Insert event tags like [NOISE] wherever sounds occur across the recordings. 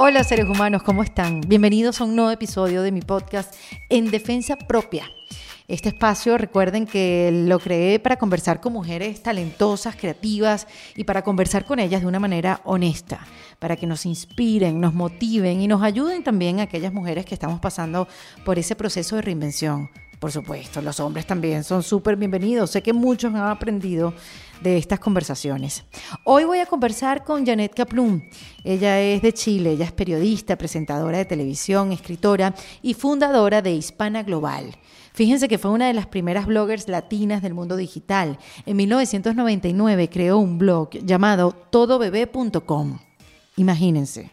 Hola seres humanos, ¿cómo están? Bienvenidos a un nuevo episodio de mi podcast En Defensa Propia. Este espacio, recuerden que lo creé para conversar con mujeres talentosas, creativas y para conversar con ellas de una manera honesta, para que nos inspiren, nos motiven y nos ayuden también a aquellas mujeres que estamos pasando por ese proceso de reinvención. Por supuesto, los hombres también son súper bienvenidos. Sé que muchos han aprendido de estas conversaciones. Hoy voy a conversar con Janet Kaplum. Ella es de Chile, ella es periodista, presentadora de televisión, escritora y fundadora de Hispana Global. Fíjense que fue una de las primeras bloggers latinas del mundo digital. En 1999 creó un blog llamado todobebé.com. Imagínense,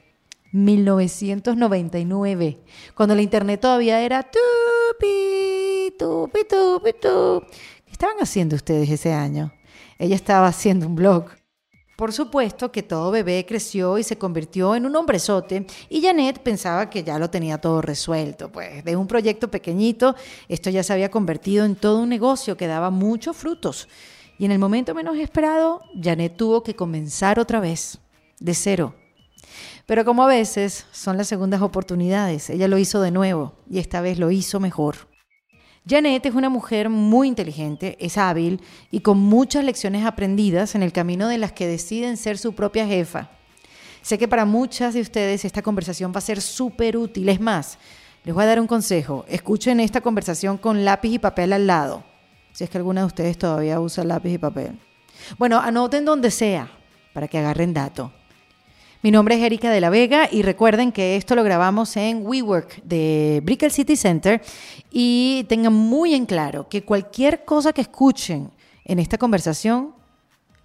1999, cuando la internet todavía era tupi, tupi, tupi, tupi. ¿Qué estaban haciendo ustedes ese año? Ella estaba haciendo un blog. Por supuesto que todo bebé creció y se convirtió en un hombrezote y Janet pensaba que ya lo tenía todo resuelto. Pues de un proyecto pequeñito, esto ya se había convertido en todo un negocio que daba muchos frutos. Y en el momento menos esperado, Janet tuvo que comenzar otra vez, de cero. Pero como a veces son las segundas oportunidades, ella lo hizo de nuevo y esta vez lo hizo mejor. Janet es una mujer muy inteligente, es hábil y con muchas lecciones aprendidas en el camino de las que deciden ser su propia jefa. Sé que para muchas de ustedes esta conversación va a ser súper útil. Es más, les voy a dar un consejo. Escuchen esta conversación con lápiz y papel al lado. Si es que alguna de ustedes todavía usa lápiz y papel. Bueno, anoten donde sea para que agarren dato. Mi nombre es Erika de la Vega y recuerden que esto lo grabamos en WeWork de Brickell City Center y tengan muy en claro que cualquier cosa que escuchen en esta conversación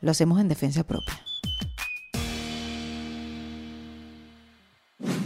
lo hacemos en defensa propia.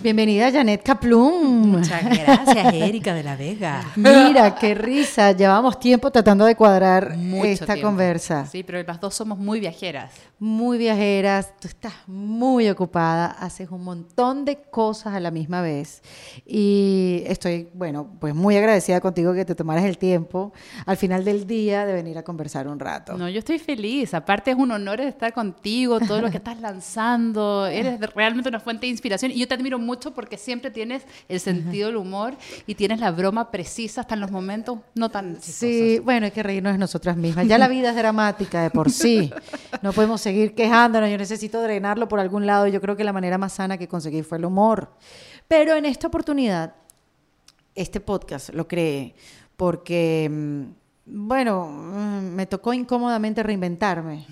Bienvenida Janet Kaplum. Muchas gracias, Erika de la Vega. Mira, qué risa. Llevamos tiempo tratando de cuadrar esta conversa. Sí, pero las dos somos muy viajeras. Muy viajeras. Tú estás muy ocupada, haces un montón de cosas a la misma vez. Y estoy, bueno, pues muy agradecida contigo que te tomaras el tiempo al final del día de venir a conversar un rato. No, yo estoy feliz. Aparte es un honor estar contigo, todo lo que estás lanzando. [LAUGHS] Eres realmente una fuente de inspiración y yo te admiro mucho porque siempre tienes el sentido del humor y tienes la broma precisa hasta en los momentos no tan Sí, bueno, hay que reírnos de nosotras mismas. Ya la vida es dramática de por sí. No podemos seguir quejándonos. Yo necesito drenarlo por algún lado. Yo creo que la manera más sana que conseguí fue el humor. Pero en esta oportunidad, este podcast lo creé porque, mm, bueno, mm, me tocó incómodamente reinventarme.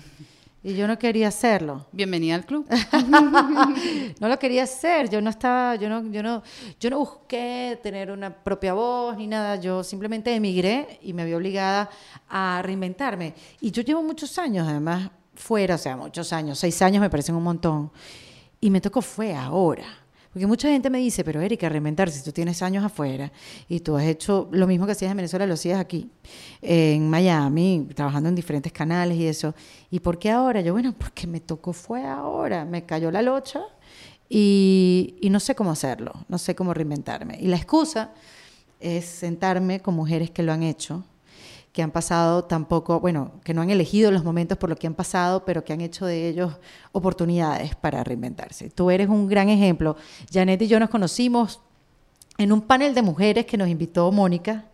Y yo no quería hacerlo. Bienvenida al club. [LAUGHS] no lo quería hacer. Yo no estaba, yo no, yo no, yo no busqué tener una propia voz ni nada. Yo simplemente emigré y me vi obligada a reinventarme. Y yo llevo muchos años, además, fuera, o sea, muchos años, seis años me parecen un montón. Y me tocó fue ahora. Porque mucha gente me dice, pero Erika, reinventarse, si tú tienes años afuera y tú has hecho lo mismo que hacías en Venezuela, lo hacías aquí, en Miami, trabajando en diferentes canales y eso. ¿Y por qué ahora? Yo, bueno, porque me tocó fue ahora, me cayó la locha y, y no sé cómo hacerlo, no sé cómo reinventarme. Y la excusa es sentarme con mujeres que lo han hecho, que han pasado tampoco, bueno, que no han elegido los momentos por lo que han pasado, pero que han hecho de ellos oportunidades para reinventarse. Tú eres un gran ejemplo. Janet y yo nos conocimos en un panel de mujeres que nos invitó Mónica,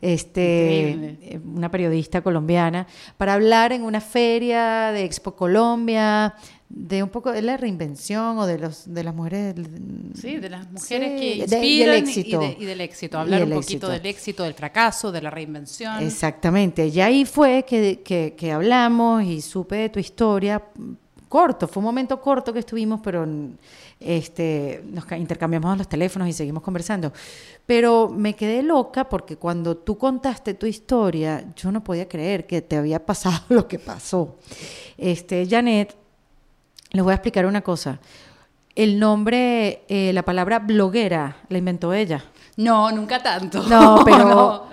este, una periodista colombiana, para hablar en una feria de Expo Colombia, de un poco de la reinvención o de los de las mujeres sí de las mujeres que inspiran éxito. Y, del éxito. Hablar un poquito del éxito del fracaso de la reinvención. Exactamente. Y ahí fue que, que, que hablamos y supe de tu historia. Corto fue un momento corto que estuvimos pero este nos intercambiamos los teléfonos y seguimos conversando. Pero me quedé loca porque cuando tú contaste tu historia yo no podía creer que te había pasado [LAUGHS] lo que pasó. Este Janet les voy a explicar una cosa. El nombre, eh, la palabra bloguera, la inventó ella. No, nunca tanto. No, [LAUGHS] pero,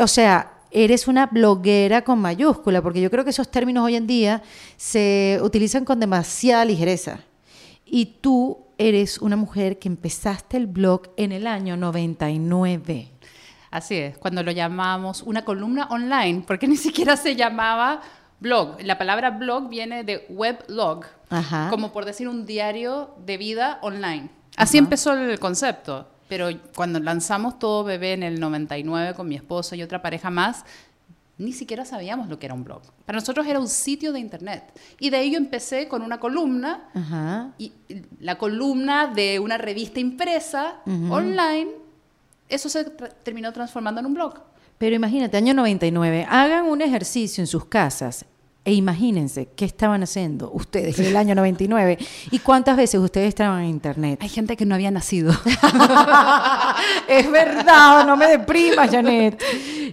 o sea, eres una bloguera con mayúscula, porque yo creo que esos términos hoy en día se utilizan con demasiada ligereza. Y tú eres una mujer que empezaste el blog en el año 99. Así es, cuando lo llamamos una columna online, porque ni siquiera se llamaba blog. La palabra blog viene de weblog, como por decir un diario de vida online. Así empezó el concepto. Pero cuando lanzamos Todo Bebé en el 99 con mi esposo y otra pareja más, ni siquiera sabíamos lo que era un blog. Para nosotros era un sitio de internet. Y de ello empecé con una columna, Ajá. y la columna de una revista impresa online, eso se tra- terminó transformando en un blog. Pero imagínate, año 99, hagan un ejercicio en sus casas e imagínense qué estaban haciendo ustedes en el año 99 y cuántas veces ustedes estaban en internet. Hay gente que no había nacido. [LAUGHS] es verdad, no me deprimas, Janet.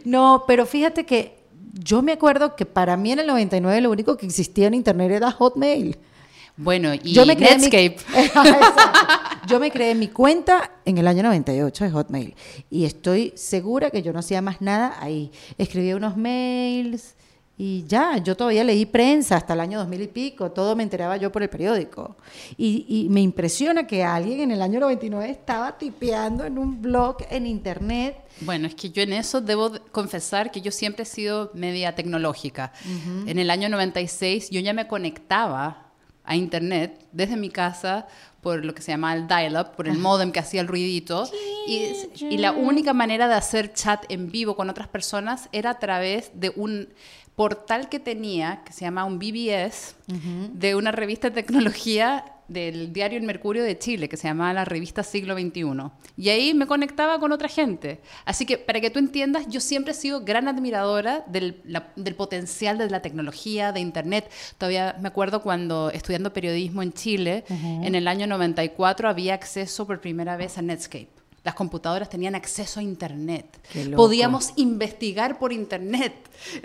No, pero fíjate que yo me acuerdo que para mí en el 99 lo único que existía en internet era Hotmail. Bueno, y Yo me creé mi- Netscape. [LAUGHS] Yo me creé mi cuenta en el año 98 de Hotmail y estoy segura que yo no hacía más nada ahí. Escribía unos mails y ya, yo todavía leí prensa hasta el año 2000 y pico, todo me enteraba yo por el periódico. Y, y me impresiona que alguien en el año 99 estaba tipeando en un blog en internet. Bueno, es que yo en eso debo de- confesar que yo siempre he sido media tecnológica. En el año 96 yo ya me conectaba a internet desde mi casa por lo que se llama el dial-up, por el modem que hacía el ruidito. Y, y la única manera de hacer chat en vivo con otras personas era a través de un portal que tenía, que se llama un BBS, de una revista de tecnología del diario El Mercurio de Chile, que se llamaba la revista Siglo XXI. Y ahí me conectaba con otra gente. Así que, para que tú entiendas, yo siempre he sido gran admiradora del, la- del potencial de la tecnología, de Internet. Todavía me acuerdo cuando estudiando periodismo en Chile, en el año 94 había acceso por primera vez a Netscape. Las computadoras tenían acceso a Internet. Podíamos investigar por Internet.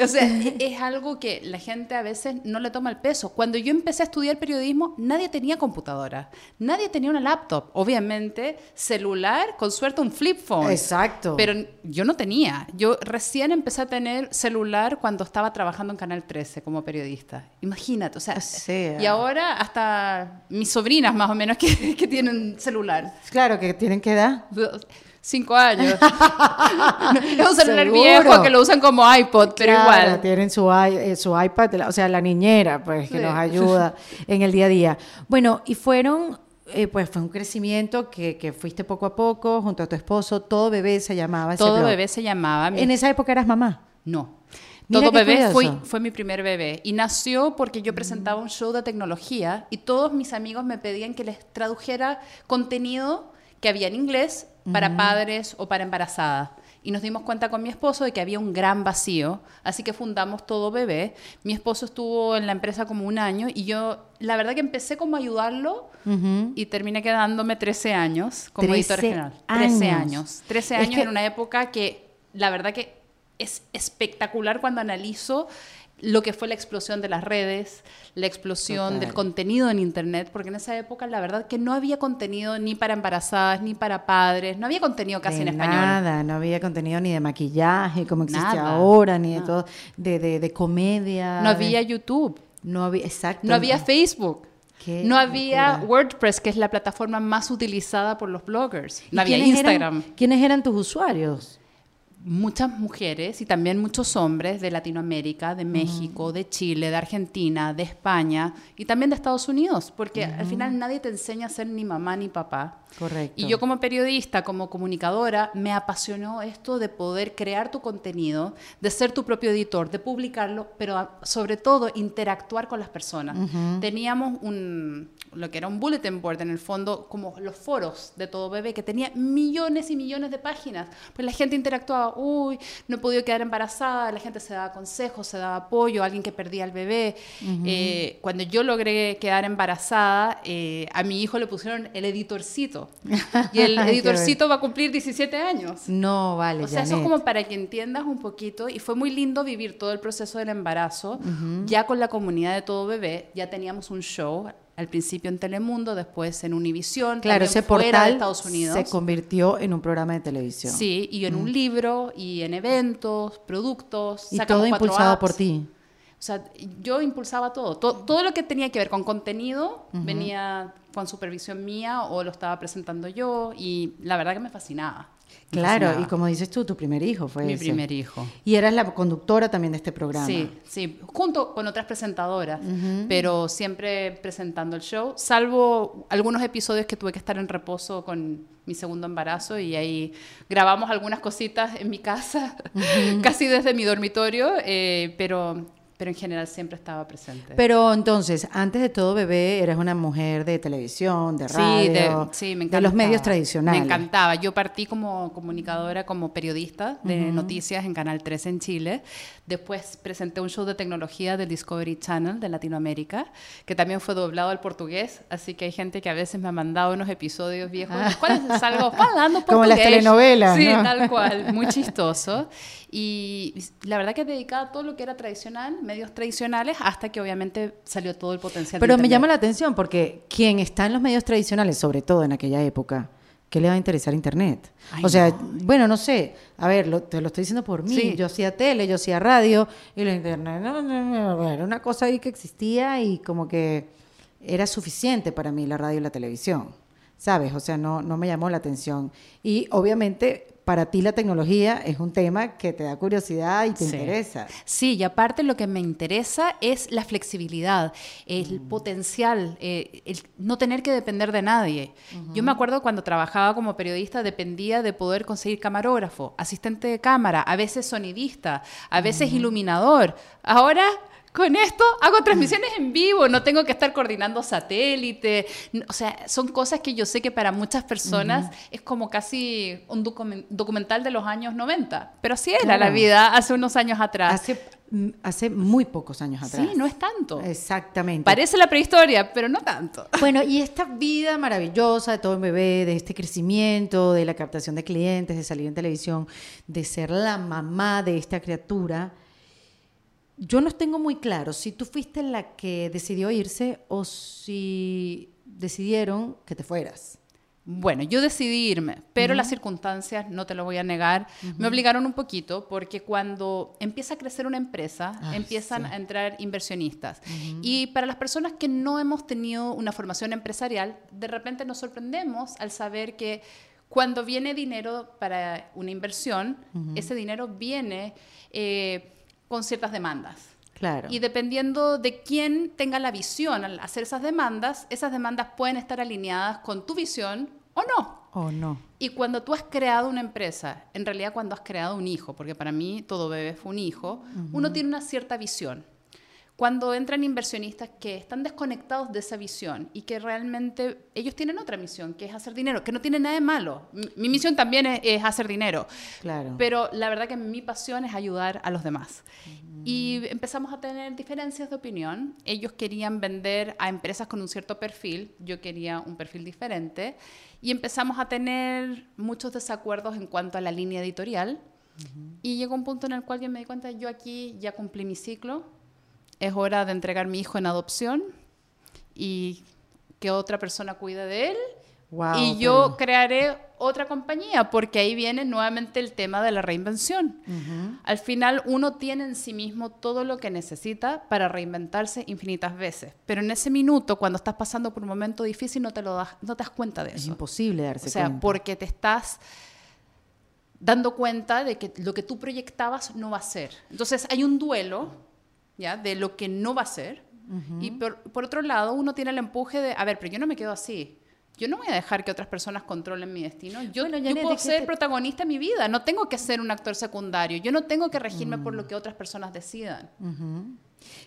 O sea, [LAUGHS] e- es algo que la gente a veces no le toma el peso. Cuando yo empecé a estudiar periodismo, nadie tenía computadora. Nadie tenía una laptop. Obviamente, celular, con suerte un flip phone. Exacto. Pero yo no tenía. Yo recién empecé a tener celular cuando estaba trabajando en Canal 13 como periodista. Imagínate, o sea, O sea. y ahora hasta mis sobrinas más o menos que, que tienen celular. Claro que tienen que Cinco años. [LAUGHS] es un celular Seguro. viejo que lo usan como iPod, pero Claro, igual. Tienen su, eh, su iPad, o sea, la niñera, pues, que Sí. nos [LAUGHS] ayuda en el día a día. Bueno, y fueron, eh, pues, fue un crecimiento que, que fuiste poco a poco, junto a tu esposo, todo bebé se llamaba. ese Todo blog. bebé se llamaba. mi- En esa época eras mamá. No. Mira Todo bebé fue, fue mi primer bebé y nació porque yo presentaba un show de tecnología y todos mis amigos me pedían que les tradujera contenido que había en inglés para padres o para embarazadas. Y nos dimos cuenta con mi esposo de que había un gran vacío, así que fundamos Todo Bebé. Mi esposo estuvo en la empresa como un año y yo, la verdad que empecé como a ayudarlo y terminé quedándome 13 años como editora 13 general. 13 años. años. 13 Es años que- en una época que la verdad que es espectacular cuando analizo lo que fue la explosión de las redes, la explosión Total. del contenido en Internet, porque en esa época la verdad que no había contenido ni para embarazadas, ni para padres, no había contenido casi de en español. Nada, no había contenido ni de maquillaje como existe Nada, ahora, ni de nada. todo, de, de, de comedia. No de- había YouTube, no había, exacto. no había Facebook. Qué No había locura. WordPress, que es la plataforma más utilizada por los bloggers. ¿Y No había quiénes eran- Instagram. ¿Quiénes eran tus usuarios? Muchas mujeres y también muchos hombres de Latinoamérica, de México, de Chile, de Argentina, de España y también de Estados Unidos, porque al final nadie te enseña a ser ni mamá ni papá. Correcto. Y yo como periodista, como comunicadora, me apasionó esto de poder crear tu contenido, de ser tu propio editor, de publicarlo, pero sobre todo interactuar con las personas. Teníamos un, lo que era un bulletin board en el fondo, como los foros de todo bebé, que tenía millones y millones de páginas. Pues la gente interactuaba, uy, no he podido quedar embarazada, la gente se daba consejos, se daba apoyo, alguien que perdía al bebé. Eh, cuando yo logré quedar embarazada, eh, a mi hijo le pusieron el editorcito. Y el [LAUGHS] editorcito va a cumplir 17 años. No, vale, O sea, eso es como para que entiendas un poquito. Y fue muy lindo vivir todo el proceso del embarazo. Ya con la comunidad de Todo Bebé, ya teníamos un show. Al principio en Telemundo, después en Univisión, Claro, ese fuera portal de Estados Unidos. se convirtió en un programa de televisión. Sí, y en un libro, y en eventos, productos. Y todo impulsado apps. por ti. O sea, yo impulsaba todo. To- Todo, lo que tenía que ver con contenido venía con supervisión mía o lo estaba presentando yo y la verdad que me fascinaba. Me Claro, fascinaba. y como dices tú, tu primer hijo fue Mi ese. primer hijo. Y eras la conductora también de este programa. Sí, sí, junto con otras presentadoras, pero siempre presentando el show, salvo algunos episodios que tuve que estar en reposo con mi segundo embarazo y ahí grabamos algunas cositas en mi casa, [LAUGHS] casi desde mi dormitorio, eh, pero, pero en general siempre estaba presente. Pero entonces, antes de todo bebé, eras una mujer de televisión, de Sí, radio, de, sí, me de los medios tradicionales. Me encantaba. Yo partí como comunicadora, como periodista de noticias en Canal 13 en Chile. Después presenté un show de tecnología del Discovery Channel de Latinoamérica, que también fue doblado al portugués. Así que hay gente que a veces me ha mandado unos episodios viejos. ¿Cuáles salgo [LAUGHS] hablando portugués? Como las telenovelas, Sí, ¿no? tal cual. Muy chistoso. [LAUGHS] Y la verdad que dedicada a todo lo que era tradicional, medios tradicionales, hasta que obviamente salió todo el potencial. de Pero me llama la atención porque quien está en los medios tradicionales, sobre todo en aquella época, ¿qué le va a interesar Internet? Ay, o sea, no. bueno, no sé, a ver, lo- te lo estoy diciendo por mí. Sí. Yo hacía tele, yo hacía radio y la Internet no, no, no, era una cosa ahí que existía y como que era suficiente para mí la radio y la televisión, ¿sabes? O sea, no, no me llamó la atención. Y obviamente para ti la tecnología es un tema que te da curiosidad y te Sí. interesa. Sí, y aparte lo que me interesa es la flexibilidad, el potencial, eh, el no tener que depender de nadie. Yo me acuerdo cuando trabajaba como periodista dependía de poder conseguir camarógrafo, asistente de cámara, a veces sonidista, a veces iluminador. Ahora... Con esto hago transmisiones en vivo, no tengo que estar coordinando satélite. O sea, son cosas que yo sé que para muchas personas es como casi un documen- documental de los años 90. Pero así era Claro. la vida hace unos años atrás. Hace, mm, hace muy pocos años atrás. Sí, no es tanto. Exactamente. Parece la prehistoria, pero no tanto. [LAUGHS] Bueno, y esta vida maravillosa de todo el bebé, de este crecimiento, de la captación de clientes, de salir en televisión, de ser la mamá de esta criatura, yo no tengo muy claro si tú fuiste la que decidió irse o si decidieron que te fueras. Bueno, yo decidí irme, pero las circunstancias, no te lo voy a negar, me obligaron un poquito porque cuando empieza a crecer una empresa, Ay, empiezan sí. a entrar inversionistas. Y para las personas que no hemos tenido una formación empresarial, de repente nos sorprendemos al saber que cuando viene dinero para una inversión, ese dinero viene eh, con ciertas demandas. Claro. Y dependiendo de quién tenga la visión al hacer esas demandas, esas demandas pueden estar alineadas con tu visión o no. ¿O no? Y cuando tú has creado una empresa, en realidad cuando has creado un hijo, porque para mí todo bebé fue un hijo, uno tiene una cierta visión. Cuando entran inversionistas que están desconectados de esa visión y que realmente ellos tienen otra misión, que es hacer dinero, que no tiene nada de malo. Mi, mi misión también es, es hacer dinero, Claro. pero la verdad que mi pasión es ayudar a los demás. Y empezamos a tener diferencias de opinión. Ellos querían vender a empresas con un cierto perfil, yo quería un perfil diferente. Y empezamos a tener muchos desacuerdos en cuanto a la línea editorial. Y llegó un punto en el cual yo me di cuenta, yo aquí ya cumplí mi ciclo, es hora de entregar mi hijo en adopción y que otra persona cuide de él. Wow, y yo pero- crearé otra compañía, porque ahí viene nuevamente el tema de la reinvención. Al final uno tiene en sí mismo todo lo que necesita para reinventarse infinitas veces, pero en ese minuto, cuando estás pasando por un momento difícil, no te, lo das, no te das cuenta de es eso. imposible darse O sea, cuenta. porque te estás dando cuenta de que lo que tú proyectabas no va a ser. Entonces hay un duelo, ¿ya? De lo que no va a ser. Y por, por otro lado, uno tiene el empuje de, a ver, pero yo no me quedo así. Yo no voy a dejar que otras personas controlen mi destino. Yo, Bueno, yo puedo ¿de ser te- protagonista en mi vida. No tengo que ser un actor secundario. Yo no tengo que regirme por Mm. lo que otras personas decidan.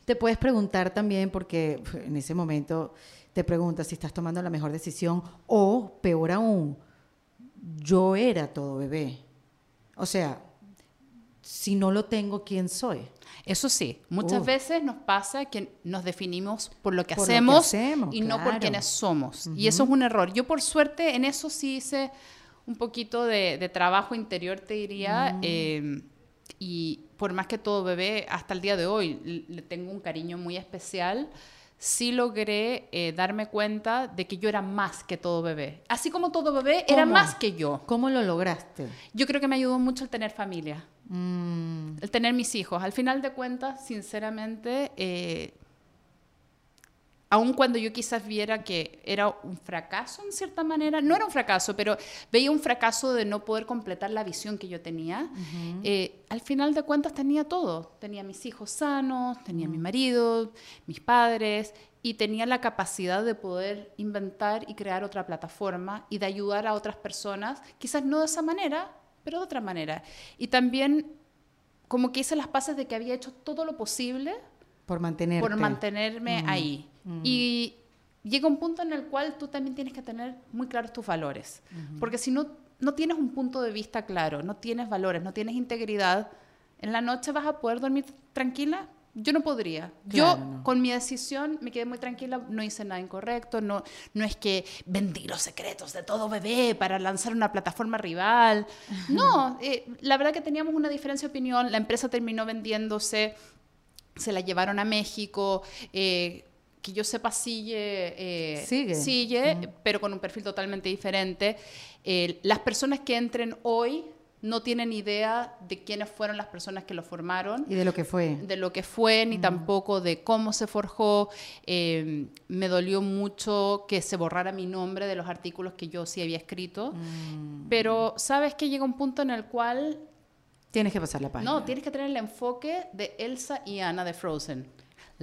Te puedes preguntar también, porque en ese momento te preguntas si estás tomando la mejor decisión o, peor aún, yo era todo bebé. O sea, si no lo tengo, ¿quién soy? Eso sí, muchas Uf. veces nos pasa que nos definimos por lo que, Por lo que hacemos, y no por quienes somos. Y eso es un error. Yo por suerte en eso sí hice un poquito de, de trabajo interior, te diría. eh, y por más que todo bebé, hasta el día de hoy le tengo un cariño muy especial. Sí logré eh, darme cuenta de que yo era más que todo bebé. Así como todo bebé era más que yo. ¿Cómo lo lograste? Yo creo que me ayudó mucho el tener familia Mm, el tener mis hijos. Al final de cuentas, sinceramente, eh, aun cuando yo quizás viera que era un fracaso en cierta manera, no era un fracaso, pero veía un fracaso de no poder completar la visión que yo tenía, eh, al final de cuentas tenía todo. Tenía mis hijos sanos, tenía mi marido, mis padres, y tenía la capacidad de poder inventar y crear otra plataforma y de ayudar a otras personas, quizás no de esa manera, pero de otra manera. Y también como que hice las paces de que había hecho todo lo posible por, por mantenerme mm. ahí. Mm. Y llega un punto en el cual tú también tienes que tener muy claros tus valores, porque si no, no tienes un punto de vista claro, no tienes valores, no tienes integridad, en la noche vas a poder dormir tranquila yo no podría. yo con mi decisión me quedé muy tranquila, no hice nada incorrecto, no, no es que vendí los secretos de todo bebé para lanzar una plataforma rival. [LAUGHS] No, eh, la verdad que teníamos una diferencia de opinión, la empresa terminó vendiéndose, se la llevaron a México. Eh, que yo sepa sigue, eh, sigue, sigue pero con un perfil totalmente diferente. las personas que entren hoy no tienen idea de quiénes fueron las personas que lo formaron. Y de lo que fue. De lo que fue, ni tampoco de cómo se forjó. Eh, me dolió mucho que se borrara mi nombre de los artículos que yo sí había escrito. Mm. Pero sabes que llega un punto en el cual... Tienes que pasar la página. No, tienes que tener el enfoque de Elsa y Anna de Frozen.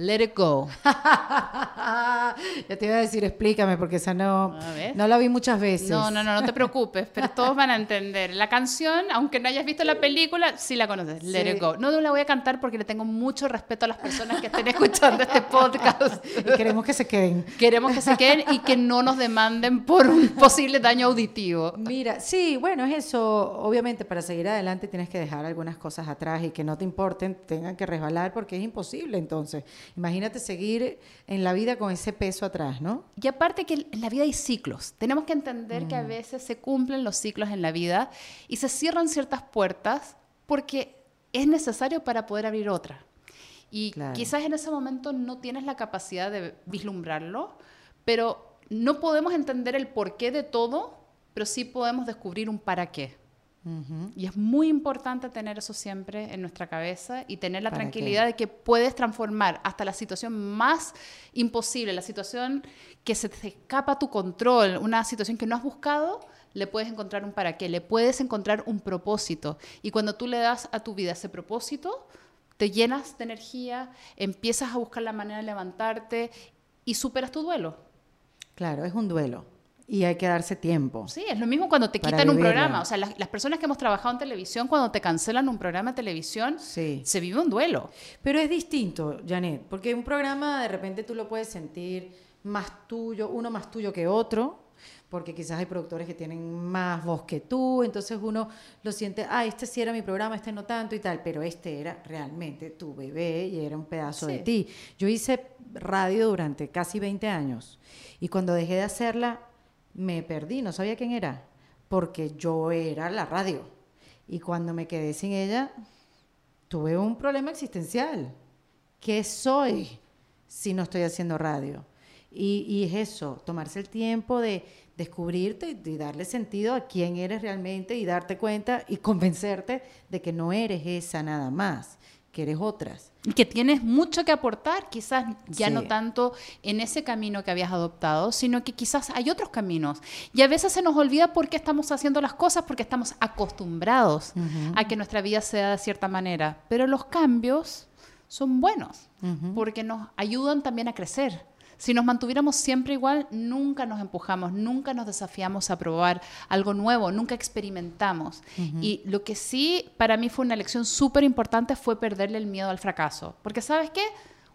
Let It Go. [LAUGHS] ya te iba a decir, explícame, porque esa no, no la vi muchas veces. No, no, no, no te preocupes, pero [LAUGHS] todos van a entender. La canción, aunque no hayas visto la película, sí la conoces. Let It Go. No, no la voy a cantar porque le tengo mucho respeto a las personas que estén escuchando este podcast. [LAUGHS] Y queremos que se queden. Queremos que se queden y que no nos demanden por un posible daño auditivo. Mira, sí, bueno, es eso. Obviamente, para seguir adelante tienes que dejar algunas cosas atrás y que no te importen, tengan que resbalar porque es imposible entonces. Imagínate seguir en la vida con ese peso atrás, ¿no? Y aparte que en la vida hay ciclos. Tenemos que entender que a mm. veces se cumplen los ciclos en la vida y se cierran ciertas puertas porque es necesario para poder abrir otra. Y quizás en ese momento no tienes la capacidad de vislumbrarlo, pero no podemos entender el porqué de todo, pero sí podemos descubrir un para qué. Y es muy importante tener eso siempre en nuestra cabeza y tener la tranquilidad de que puedes transformar hasta la situación más imposible, la situación que se te escapa a tu control, una situación que no has buscado, le puedes encontrar un para qué, le puedes encontrar un propósito. Y cuando tú le das a tu vida ese propósito, te llenas de energía, empiezas a buscar la manera de levantarte y superas tu duelo. Claro, es un duelo. Y hay que darse tiempo. Sí, es lo mismo cuando te quitan un programa. O sea, las, personas que hemos trabajado en televisión, cuando te cancelan un programa de televisión, se vive un duelo. Pero es distinto, Janet, porque un programa de repente tú lo puedes sentir más tuyo, uno más tuyo que otro, porque quizás hay productores que tienen más voz que tú, entonces uno lo siente, ah, este sí era mi programa, este no tanto y tal, pero este era realmente tu bebé y era un pedazo de ti. Yo hice radio durante casi 20 años y cuando dejé de hacerla me perdí, no sabía quién era, porque yo era la radio. Y cuando me quedé sin ella, tuve un problema existencial. ¿Qué soy si no estoy haciendo radio? Y, es eso, tomarse el tiempo de descubrirte y darle sentido a quién eres realmente y darte cuenta y convencerte de que no eres esa nada más, que eres otras. Que tienes mucho que aportar, quizás ya no tanto en ese camino que habías adoptado, sino que quizás hay otros caminos. Y a veces se nos olvida por qué estamos haciendo las cosas, porque estamos acostumbrados a que nuestra vida sea de cierta manera. Pero los cambios son buenos, porque nos ayudan también a crecer. Si nos mantuviéramos siempre igual, nunca nos empujamos, nunca nos desafiamos a probar algo nuevo, nunca experimentamos. Y lo que sí para mí fue una lección súper importante fue perderle el miedo al fracaso. Porque sabes qué?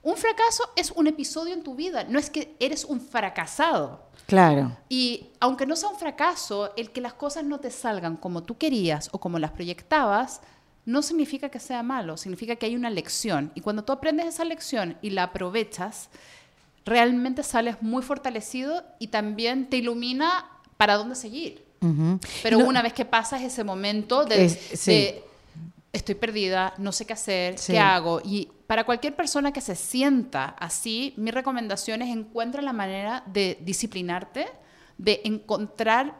Un fracaso es un episodio en tu vida, no es que eres un fracasado. Claro. Y aunque no sea un fracaso, el que las cosas no te salgan como tú querías o como las proyectabas, no significa que sea malo, significa que hay una lección. Y cuando tú aprendes esa lección y la aprovechas, realmente sales muy fortalecido y también te ilumina para dónde seguir. Pero una vez que pasas ese momento de, estoy perdida, no sé qué hacer, qué hago. Y para cualquier persona que se sienta así, mi recomendación es encuentra la manera de disciplinarte, de encontrar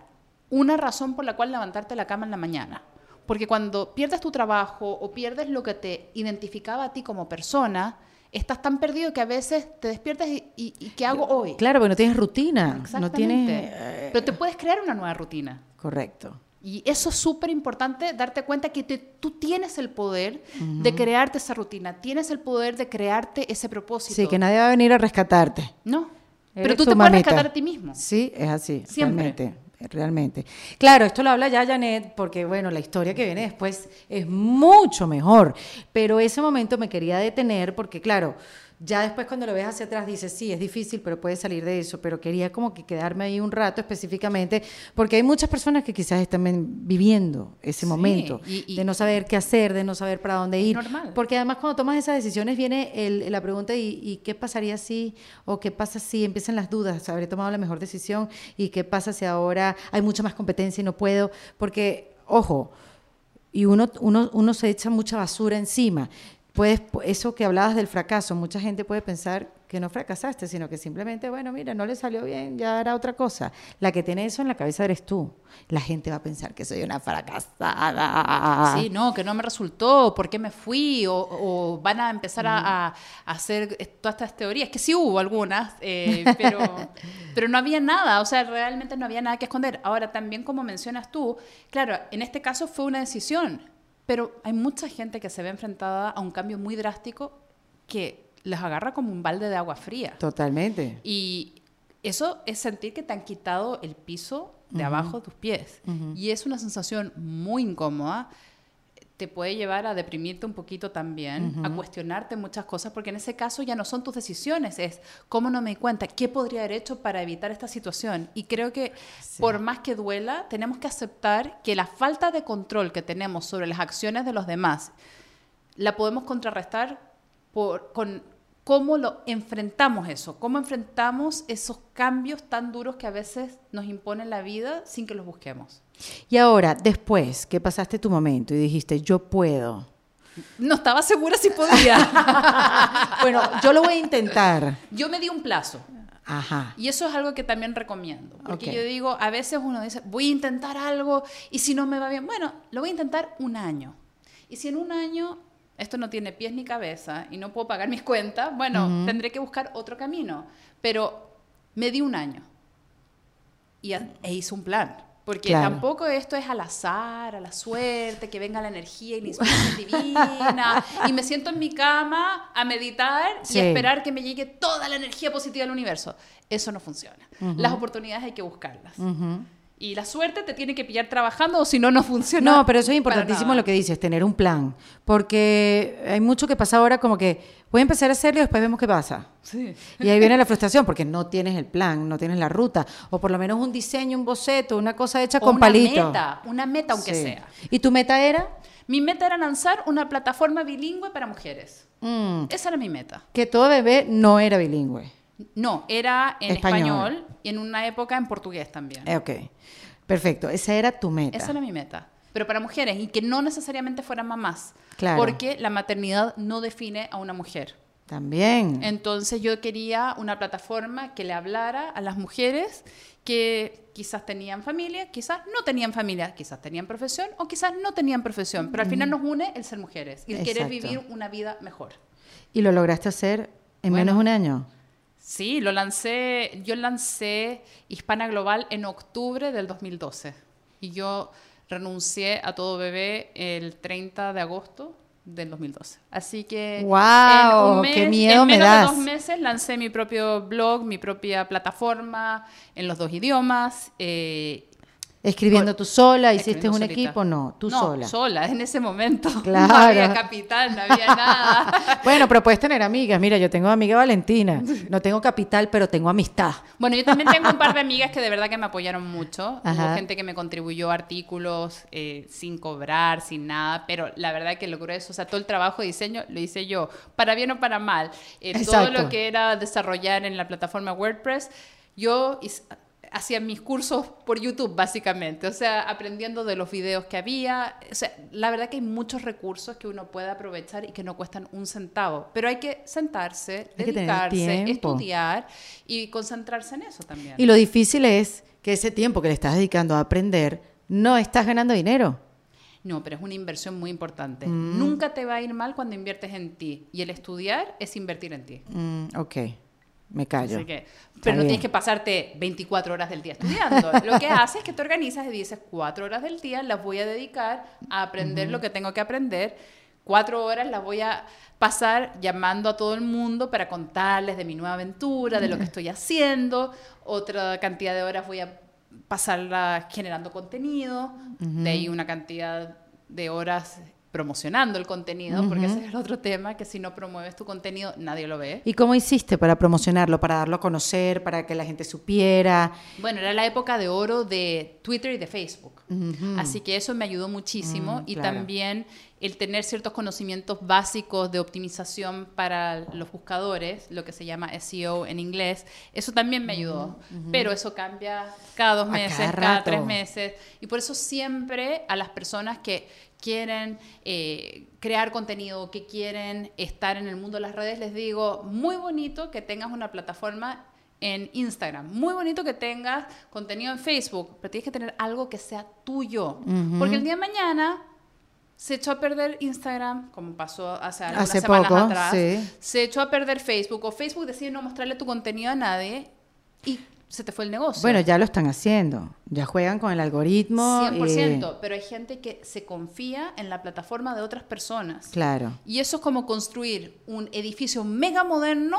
una razón por la cual levantarte de la cama en la mañana. Porque cuando pierdes tu trabajo o pierdes lo que te identificaba a ti como persona, estás tan perdido que a veces te despiertas y, y- y ¿qué hago hoy? Claro, porque no tienes rutina. No tienes... eh, Pero te puedes crear una nueva rutina. Correcto. Y eso es súper importante, darte cuenta que te- tú tienes el poder de crearte esa rutina, tienes el poder de crearte ese propósito. Sí, que nadie va a venir a rescatarte. No, pero tú te puedes rescatar a ti mismo. Sí, es así, Siempre. realmente, realmente. Claro, esto lo habla ya Janet, porque bueno, la historia que viene después es mucho mejor, pero ese momento me quería detener porque claro, ya después cuando lo ves hacia atrás dices, sí, es difícil, pero puedes salir de eso, pero quería como que quedarme ahí un rato específicamente, porque hay muchas personas que quizás están viviendo ese Sí, momento, y- y- de no saber qué hacer, de no saber para dónde ir, normal. porque además cuando tomas esas decisiones viene el- la pregunta ¿y, y qué pasaría si o qué pasa si empiezan las dudas? ¿Habré tomado la mejor decisión? ¿Y qué pasa si ahora hay mucha más competencia y no puedo? Porque, ojo, y uno, uno, uno se echa mucha basura encima. Puedes, eso que hablabas del fracaso, mucha gente puede pensar que no fracasaste, sino que simplemente, bueno, mira, no le salió bien, ya hará otra cosa. La que tiene eso en la cabeza eres tú. La gente va a pensar que soy una fracasada. Sí, no, que no me resultó, ¿por qué me fui? O, o van a empezar a, a- a hacer todas estas teorías, que sí hubo algunas, eh, pero, [LAUGHS] pero no había nada, o sea, realmente no había nada que esconder. Ahora, también como mencionas tú, claro, en este caso fue una decisión, pero hay mucha gente que se ve enfrentada a un cambio muy drástico que les agarra como un balde de agua fría. Totalmente. Y eso es sentir que te han quitado el piso de abajo de tus pies. Y es una sensación muy incómoda. Te puede llevar a deprimirte un poquito también, a cuestionarte muchas cosas, porque en ese caso ya no son tus decisiones, es cómo no me di cuenta, qué podría haber hecho para evitar esta situación. Y creo que por más que duela, tenemos que aceptar que la falta de control que tenemos sobre las acciones de los demás la podemos contrarrestar por, con cómo lo enfrentamos eso, cómo enfrentamos esos cambios tan duros que a veces nos imponen la vida sin que los busquemos. Y ahora, después que pasaste tu momento y dijiste, yo puedo. No estaba segura si podía. [LAUGHS] Bueno, yo lo voy a intentar. Yo me di un plazo. Ajá. Y eso es algo que también recomiendo. Porque yo digo, a veces uno dice, voy a intentar algo y si no me va bien, bueno, lo voy a intentar un año. Y si en un año esto no tiene pies ni cabeza y no puedo pagar mis cuentas, bueno, tendré que buscar otro camino. Pero me di un año y e hice un plan. Porque Claro. tampoco esto es al azar, a la suerte, que venga la energía y la inspiración [LAUGHS] divina. Y me siento en mi cama a meditar Sí. y a esperar que me llegue toda la energía positiva del universo. Eso no funciona. Las oportunidades hay que buscarlas. Y la suerte te tiene que pillar trabajando o si no, no funciona. No, pero eso es importantísimo lo que dices, tener un plan. Porque hay mucho que pasa ahora como que voy a empezar a hacerlo y después vemos qué pasa. Sí. Y ahí viene la frustración porque no tienes el plan, no tienes la ruta. O por lo menos un diseño, un boceto, una cosa hecha O con una palito. meta, una meta aunque Sí. sea. ¿Y tu meta era? Mi meta era lanzar una plataforma bilingüe para mujeres. Mm, Esa era mi meta. que todo bebé no era bilingüe. No, era en Español. español, y en una época en portugués también. Eh, ok, perfecto. Esa era tu meta. Esa era mi meta. Pero para mujeres y que no necesariamente fueran mamás. Claro. Porque la maternidad no define a una mujer. También. Entonces yo quería una plataforma que le hablara a las mujeres que quizás tenían familia, quizás no tenían familia, quizás tenían profesión o quizás no tenían profesión, pero al final nos une el ser mujeres y el querer vivir una vida mejor. ¿Y lo lograste hacer en Bueno. menos de un año? Sí, lo lancé, yo lancé Hispana Global en octubre del 2012 y yo renuncié a todo bebé el 30 de agosto del 2012. Así que ¡Guau! ¡Qué miedo en me menos das! de dos meses lancé mi propio blog, mi propia plataforma en los dos idiomas. eh, Escribiendo tú sola, hiciste un solita. equipo, no, tú no, sola. sola, en ese momento. [LAUGHS] Claro. No había capital, no había nada. [LAUGHS] Bueno, pero puedes tener amigas. Mira, yo tengo amiga Valentina. No tengo capital, pero tengo amistad. Bueno, yo también tengo un par de amigas que de verdad que me apoyaron mucho. Ajá. Hubo gente que me contribuyó artículos eh, sin cobrar, sin nada, pero la verdad que lo grueso, o sea, todo el trabajo de diseño lo hice yo, para bien o para mal. Eh, todo lo que era desarrollar en la plataforma WordPress, yo hacía mis cursos por YouTube, básicamente, o sea, aprendiendo de los videos que había. O sea, la verdad que hay muchos recursos que uno puede aprovechar y que no cuestan un centavo, pero hay que sentarse, Hay dedicarse, estudiar y concentrarse en eso también. Y lo difícil es que ese tiempo que le estás dedicando a aprender, no estás ganando dinero. No, pero es una inversión muy importante. Nunca te va a ir mal cuando inviertes en ti. Y el estudiar es invertir en ti. Mm, ok, me callo. Así que, pero no tienes que pasarte 24 horas del día estudiando. Lo que [LAUGHS] haces es que te organizas y dices, cuatro horas del día las voy a dedicar a aprender lo que tengo que aprender. Cuatro horas las voy a pasar llamando a todo el mundo para contarles de mi nueva aventura, de lo que estoy haciendo. Otra cantidad de horas voy a pasarla generando contenido. De ahí una cantidad de horas promocionando el contenido, porque ese es el otro tema, que si no promueves tu contenido, nadie lo ve. ¿Y cómo hiciste para promocionarlo, para darlo a conocer, para que la gente supiera? Bueno, era la época de oro de Twitter y de Facebook. Así que eso me ayudó muchísimo. Mm, y claro. también el tener ciertos conocimientos básicos de optimización para los buscadores, lo que se llama SEO en inglés, eso también me ayudó. Pero eso cambia cada dos meses, cada tres meses. Y por eso siempre a las personas que quieren eh, crear contenido, que quieren estar en el mundo de las redes, les digo, muy bonito que tengas una plataforma en Instagram. Muy bonito que tengas contenido en Facebook, pero tienes que tener algo que sea tuyo. Porque el día de mañana se echó a perder Instagram, como pasó hace algunas Hace semanas poco, atrás. sí. Se echó a perder Facebook o Facebook decide no mostrarle tu contenido a nadie y se te fue el negocio. Bueno, ya lo están haciendo. Ya juegan con el algoritmo. y- 100%, pero hay gente que se confía en la plataforma de otras personas. Claro. Y eso es como construir un edificio mega moderno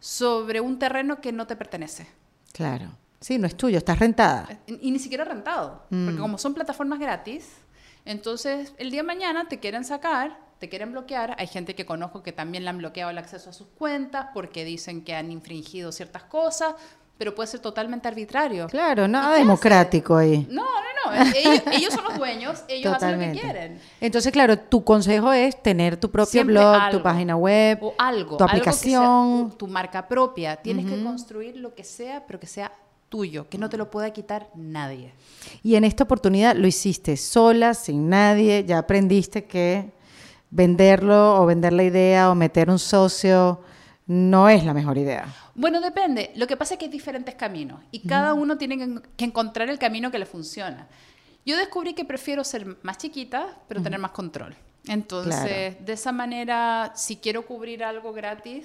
sobre un terreno que no te pertenece. Claro. Sí, no es tuyo, estás rentada. Y ni siquiera rentado. Mm. Porque como son plataformas gratis, entonces el día de mañana te quieren sacar, te quieren bloquear. Hay gente que conozco que también le han bloqueado el acceso a sus cuentas porque dicen que han infringido ciertas cosas, pero puede ser totalmente arbitrario. Claro, nada qué democrático ahí. No, no, no. Ellos, ellos son los dueños, ellos hacen lo que quieren. Entonces, claro, tu consejo es tener tu propio Siempre blog, algo. tu página web, o algo, tu algo que sea aplicación. tu, tu marca propia. Tienes que construir lo que sea, pero que sea tuyo, que no te lo pueda quitar nadie. Y en esta oportunidad lo hiciste sola, sin nadie, ya aprendiste que venderlo o vender la idea o meter un socio no es la mejor idea. Bueno, depende. Lo que pasa es que hay diferentes caminos y cada uno tiene que, que encontrar el camino que le funciona. Yo descubrí que prefiero ser más chiquita, pero tener más control. Entonces, de esa manera, si quiero cubrir algo gratis,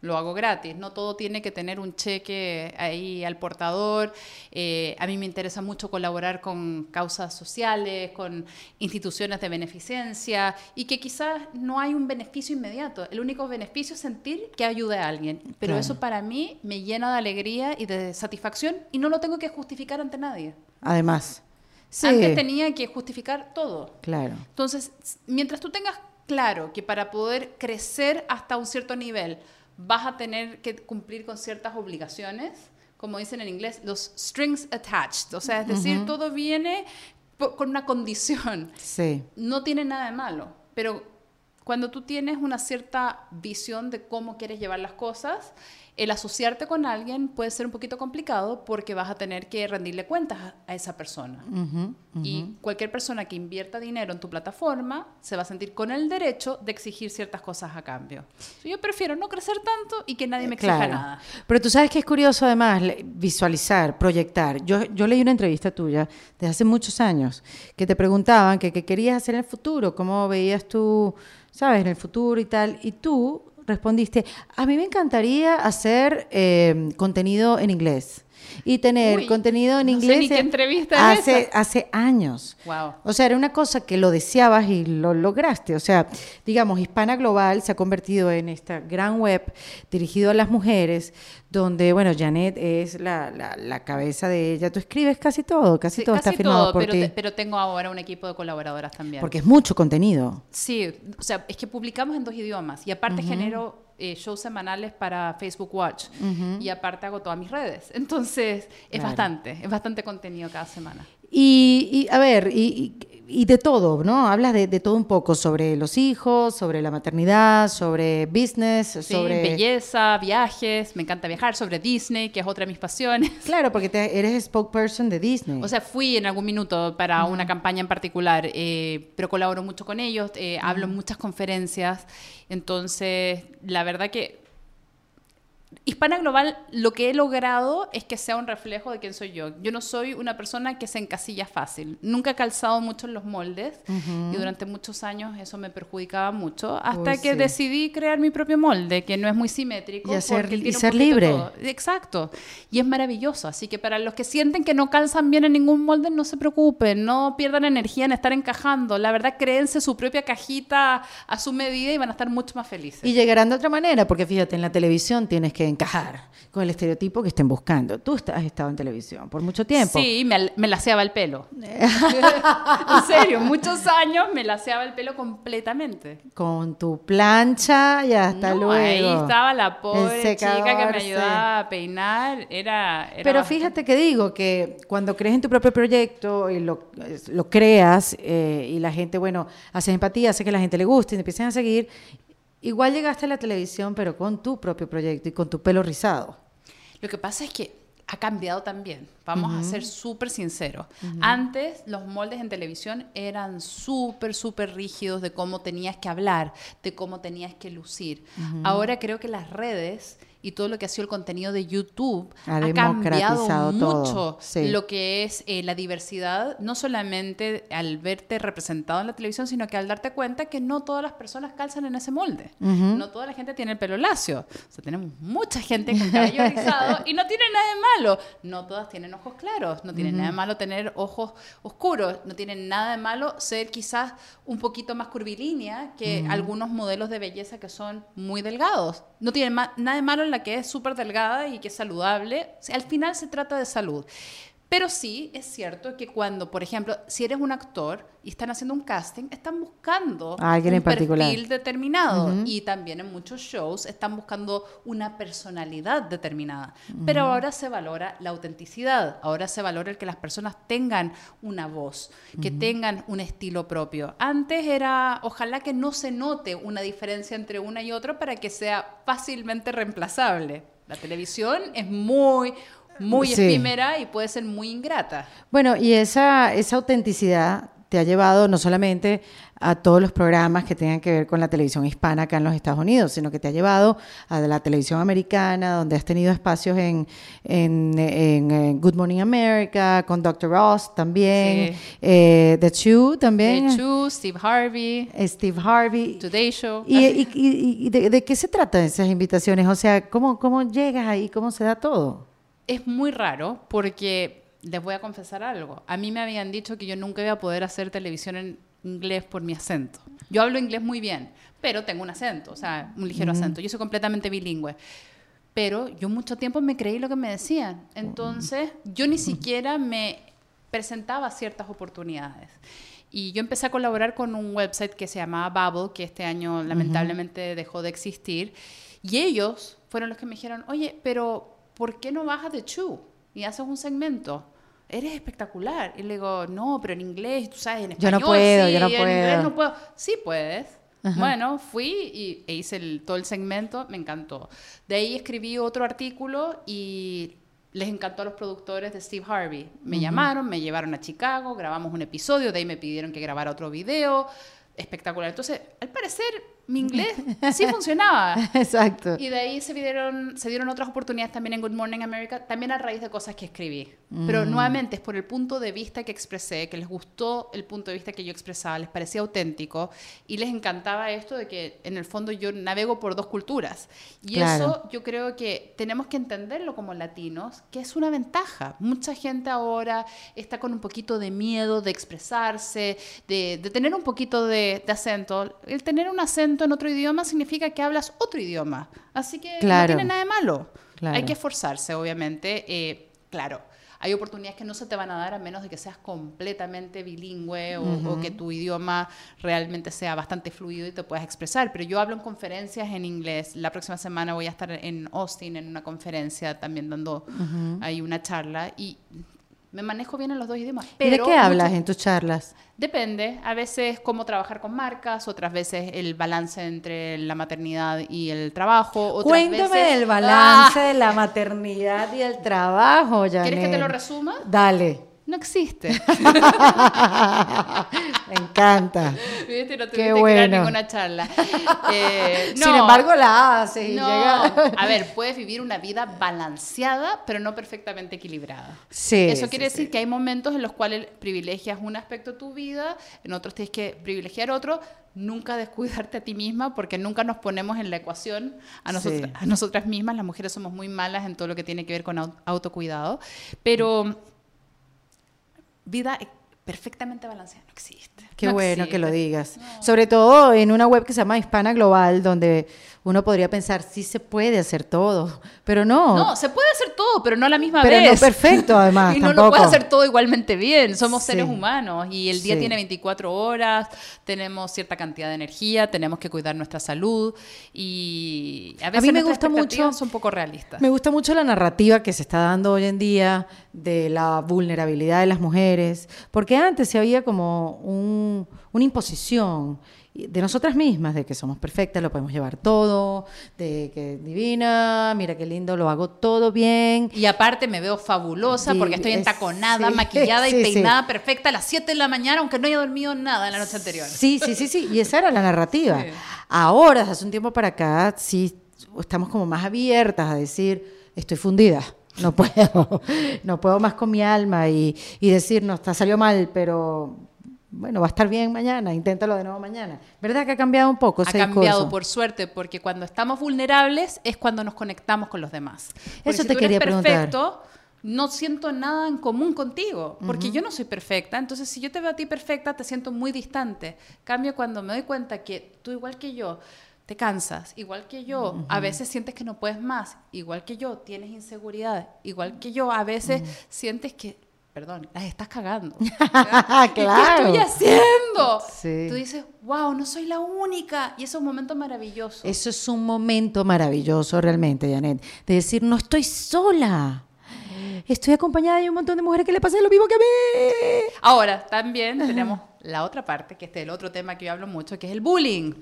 lo hago gratis. No todo tiene que tener un cheque ahí al portador. Eh, a mí me interesa mucho colaborar con causas sociales, con instituciones de beneficencia y que quizás no hay un beneficio inmediato. El único beneficio es sentir que ayude a alguien. Pero Claro. eso para mí me llena de alegría y de satisfacción y no lo tengo que justificar ante nadie. Además, sí, Antes tenía que justificar todo. claro. Entonces, mientras tú tengas claro que para poder crecer hasta un cierto nivel vas a tener que cumplir con ciertas obligaciones, como dicen en inglés, los strings attached, o sea, es decir, todo viene con una condición, Sí, no tiene nada de malo, pero cuando tú tienes una cierta visión de cómo quieres llevar las cosas, el asociarte con alguien puede ser un poquito complicado porque vas a tener que rendirle cuentas a- esa persona. Y cualquier persona que invierta dinero en tu plataforma se va a sentir con el derecho de exigir ciertas cosas a cambio. Yo prefiero no crecer tanto y que nadie me exija claro. nada. Pero tú sabes que es curioso además visualizar, proyectar. Yo, yo leí una entrevista tuya de hace muchos años que te preguntaban que qué querías hacer en el futuro, cómo veías tú, sabes, en el futuro y tal. Y tú respondiste, a mí me encantaría hacer eh, contenido en inglés y tener Uy, contenido en no sé inglés ni qué en- entrevista hace, hace años. Wow. O sea, era una cosa que lo deseabas y lo lograste. O sea, digamos, Hispana Global se ha convertido en esta gran web dirigido a las mujeres, donde, bueno, Janet es la, la- la cabeza de ella. Tú escribes casi todo, casi Sí, todo está firmado todo, por pero, ti. te- pero tengo ahora un equipo de colaboradoras también. Porque es mucho contenido. Sí, o sea, es que publicamos en dos idiomas y aparte genero eh, shows semanales para Facebook Watch y aparte hago todas mis redes. Entonces, es Claro. bastante, es bastante contenido cada semana. Y, y, a ver, y, y- de todo, ¿no? Hablas de, de todo un poco, sobre los hijos, sobre la maternidad, sobre business, Sí, sobre... belleza, viajes, me encanta viajar, sobre Disney, que es otra de mis pasiones. [LAUGHS] Claro, porque te- eres spokesperson de Disney. O sea, fui en algún minuto para una campaña en particular, eh, pero colaboro mucho con ellos, eh, hablo en muchas conferencias. Entonces, la verdad que Hispana Global, lo que he logrado es que sea un reflejo de quién soy yo. Yo no soy una persona que se encasilla fácil. Nunca he calzado mucho en los moldes y durante muchos años eso me perjudicaba mucho hasta Uy, que sí. decidí crear mi propio molde, que no es muy simétrico. Y hacer- y ser libre. todo. Exacto. Y es maravilloso. Así que para los que sienten que no calzan bien en ningún molde, no se preocupen. No pierdan energía en estar encajando. La verdad, créense su propia cajita a su medida y van a estar mucho más felices. Y llegarán de otra manera, porque fíjate, en la televisión tienes que encajar con el estereotipo que estén buscando. Tú has estado en televisión por mucho tiempo. Sí, me, me laseaba el pelo. [LAUGHS] en serio, muchos años me laseaba el pelo completamente. Con tu plancha y hasta No, luego. Ahí estaba la pobre chica que me sí. ayudaba a peinar. Era, era Pero fíjate que digo que cuando crees en tu propio proyecto y lo, lo creas eh, y la gente, bueno, haces empatía, hace que la gente le guste y te empiezan a seguir, igual llegaste a la televisión, pero con tu propio proyecto y con tu pelo rizado. Lo que pasa es que ha cambiado también. Vamos a ser súper sinceros. Antes los moldes en televisión eran súper, súper rígidos de cómo tenías que hablar, de cómo tenías que lucir. Ahora creo que las redes y todo lo que ha sido el contenido de YouTube Ha ha, cambiado mucho sí. lo que es eh, la diversidad, no solamente al verte representado en la televisión, sino que al darte cuenta que no todas las personas calzan en ese molde. No toda la gente tiene el pelo lacio. O sea, tenemos mucha gente con cabello rizado y no tiene nada de malo. No todas tienen ojos claros, no tiene nada de malo tener ojos oscuros, no tiene nada de malo ser quizás un poquito más curvilínea que algunos modelos de belleza que son muy delgados. No tiene nada de malo en la que es súper delgada y que es saludable. Al final se trata de salud. Pero sí es cierto que cuando, por ejemplo, si eres un actor y están haciendo un casting, están buscando A alguien un en particular. perfil determinado y también en muchos shows están buscando una personalidad determinada. Pero ahora se valora la autenticidad, ahora se valora el que las personas tengan una voz, que tengan un estilo propio. Antes era, ojalá que no se note una diferencia entre una y otra para que sea fácilmente reemplazable. La televisión es muy, muy Sí. efímera y puede ser muy ingrata. Bueno, y esa, esa autenticidad te ha llevado no solamente a todos los programas que tengan que ver con la televisión hispana acá en los Estados Unidos, sino que te ha llevado a la televisión americana, donde has tenido espacios en, en, en, eh, Good Morning America, con Dr. Ross también, Sí. eh, The Chew también, The Chu, Steve Harvey, eh, Steve Harvey. Today Show. ¿Y, y- y- y de, de qué se tratan esas invitaciones? O sea, ¿cómo, cómo llegas ahí? ¿Cómo se da todo? Es muy raro porque les voy a confesar algo. A mí me habían dicho que yo nunca iba a poder hacer televisión en inglés por mi acento. Yo hablo inglés muy bien, pero tengo un acento, o sea, un ligero acento. Yo soy completamente bilingüe. Pero yo mucho tiempo me creí lo que me decían. Entonces, yo ni siquiera me presentaba ciertas oportunidades. Y yo empecé a colaborar con un website que se llamaba Bubble, que este año lamentablemente dejó de existir. Y ellos fueron los que me dijeron, oye, pero ¿por qué no a The Chew y haces un segmento? Eres espectacular. Y le digo, no, pero en inglés, tú sabes, en Yo español. no puedo, sí, yo no en inglés puedo. no puedo. Sí puedes. Bueno, fui y, e hice el- todo el segmento, me encantó. De ahí escribí otro artículo y les encantó a los productores de Steve Harvey. Me llamaron, me llevaron a Chicago, grabamos un episodio, de ahí me pidieron que grabara otro video. Espectacular. Entonces, al parecer, mi inglés [LAUGHS] sí funcionaba. Exacto. Y de ahí se dieron, se dieron otras oportunidades también en Good Morning America, también a raíz de cosas que escribí. Pero Mm. nuevamente es por el punto de vista que expresé, que les gustó el punto de vista que yo expresaba, les parecía auténtico y les encantaba esto de que en el fondo yo navego por dos culturas. Y Claro. eso yo creo que tenemos que entenderlo como latinos, que es una ventaja. Mucha gente ahora está con un poquito de miedo de expresarse, de, de tener un poquito de, de acento. El tener un acento en otro idioma significa que hablas otro idioma. Así que Claro. no tiene nada de malo. Claro. Hay que esforzarse, obviamente. Eh, claro, hay oportunidades que no se te van a dar a menos de que seas completamente bilingüe o, o que tu idioma realmente sea bastante fluido y te puedas expresar. Pero yo hablo en conferencias en inglés. La próxima semana voy a estar en Austin en una conferencia también dando ahí una charla y me manejo bien en los dos idiomas. ¿Y de Pero qué hablas mucho- en tus charlas? Depende, a veces cómo trabajar con marcas, otras veces el balance entre la maternidad y el trabajo. Otras Cuéntame veces- del balance Ah, de la maternidad y el trabajo, Janet. ¿Quieres que te lo resuma? Dale. No existe. [LAUGHS] Me encanta. ¿Viste? No tuviste Qué que dar bueno. ninguna charla. [LAUGHS] Eh, Sin embargo, la haces y No, llega. a ver, puedes vivir una vida balanceada, pero no perfectamente equilibrada. Sí, Eso sí, quiere sí. decir que hay momentos en los cuales privilegias un aspecto de tu vida, en otros tienes que privilegiar otro, nunca descuidarte a ti misma, porque nunca nos ponemos en la ecuación a, nosotras- Sí. a nosotras mismas. Las mujeres somos muy malas en todo lo que tiene que ver con au- autocuidado, pero vida perfectamente balanceada existe. Qué No bueno que lo digas. Sobre todo en una web que se llama Hispana Global, donde uno podría pensar, sí se puede hacer todo, pero no. No, se puede hacer todo, pero no a la misma Pero no vez. perfecto, [LAUGHS] además, y no lo puede hacer todo igualmente bien. Somos Sí. seres humanos y el día Sí. tiene 24 horas, tenemos cierta cantidad de energía, tenemos que cuidar nuestra salud y a veces mí me gusta mucho- son poco realistas. Me gusta mucho la narrativa que se está dando hoy en día de la vulnerabilidad de las mujeres, porque antes se había como un- una imposición de nosotras mismas, de que somos perfectas, lo podemos llevar todo, de que divina, mira qué lindo, lo hago todo bien. Y aparte me veo fabulosa porque estoy es- entaconada, sí, [LAUGHS] maquillada y sí, sí. peinada perfecta a las 7 de la mañana, aunque no haya dormido nada en la noche anterior. Sí, sí, sí, sí, y esa era la narrativa. Ahora, hace un tiempo para acá, sí estamos como más abiertas a decir, estoy fundida. No puedo, [LAUGHS] no puedo más con mi alma y, y decir, no, está salió mal, pero bueno, va a estar bien mañana, inténtalo de nuevo mañana. ¿Verdad que ha cambiado un poco Ha ese cambiado discurso? por suerte, porque cuando estamos vulnerables es cuando nos conectamos con los demás. Porque Eso si te tú quería eres preguntar. perfecto, no siento nada en común contigo, porque yo no soy perfecta. Entonces, si yo te veo a ti perfecta, te siento muy distante. Cambio cuando me doy cuenta que tú, igual que yo, te cansas, igual que yo, a veces sientes que no puedes más, igual que yo, tienes inseguridad, igual que yo, a veces sientes que, perdón, las estás cagando. ¿Y [LAUGHS] ¿Qué Claro. estoy haciendo? Sí. Tú dices, wow, no soy la única. Y ese es un momento maravilloso. Eso es un momento maravilloso realmente, Janet, de decir, no estoy sola. Estoy acompañada de un montón de mujeres que le pasan lo mismo que a mí. Ahora, también tenemos la otra parte, que este es el otro tema que yo hablo mucho, que es el bullying.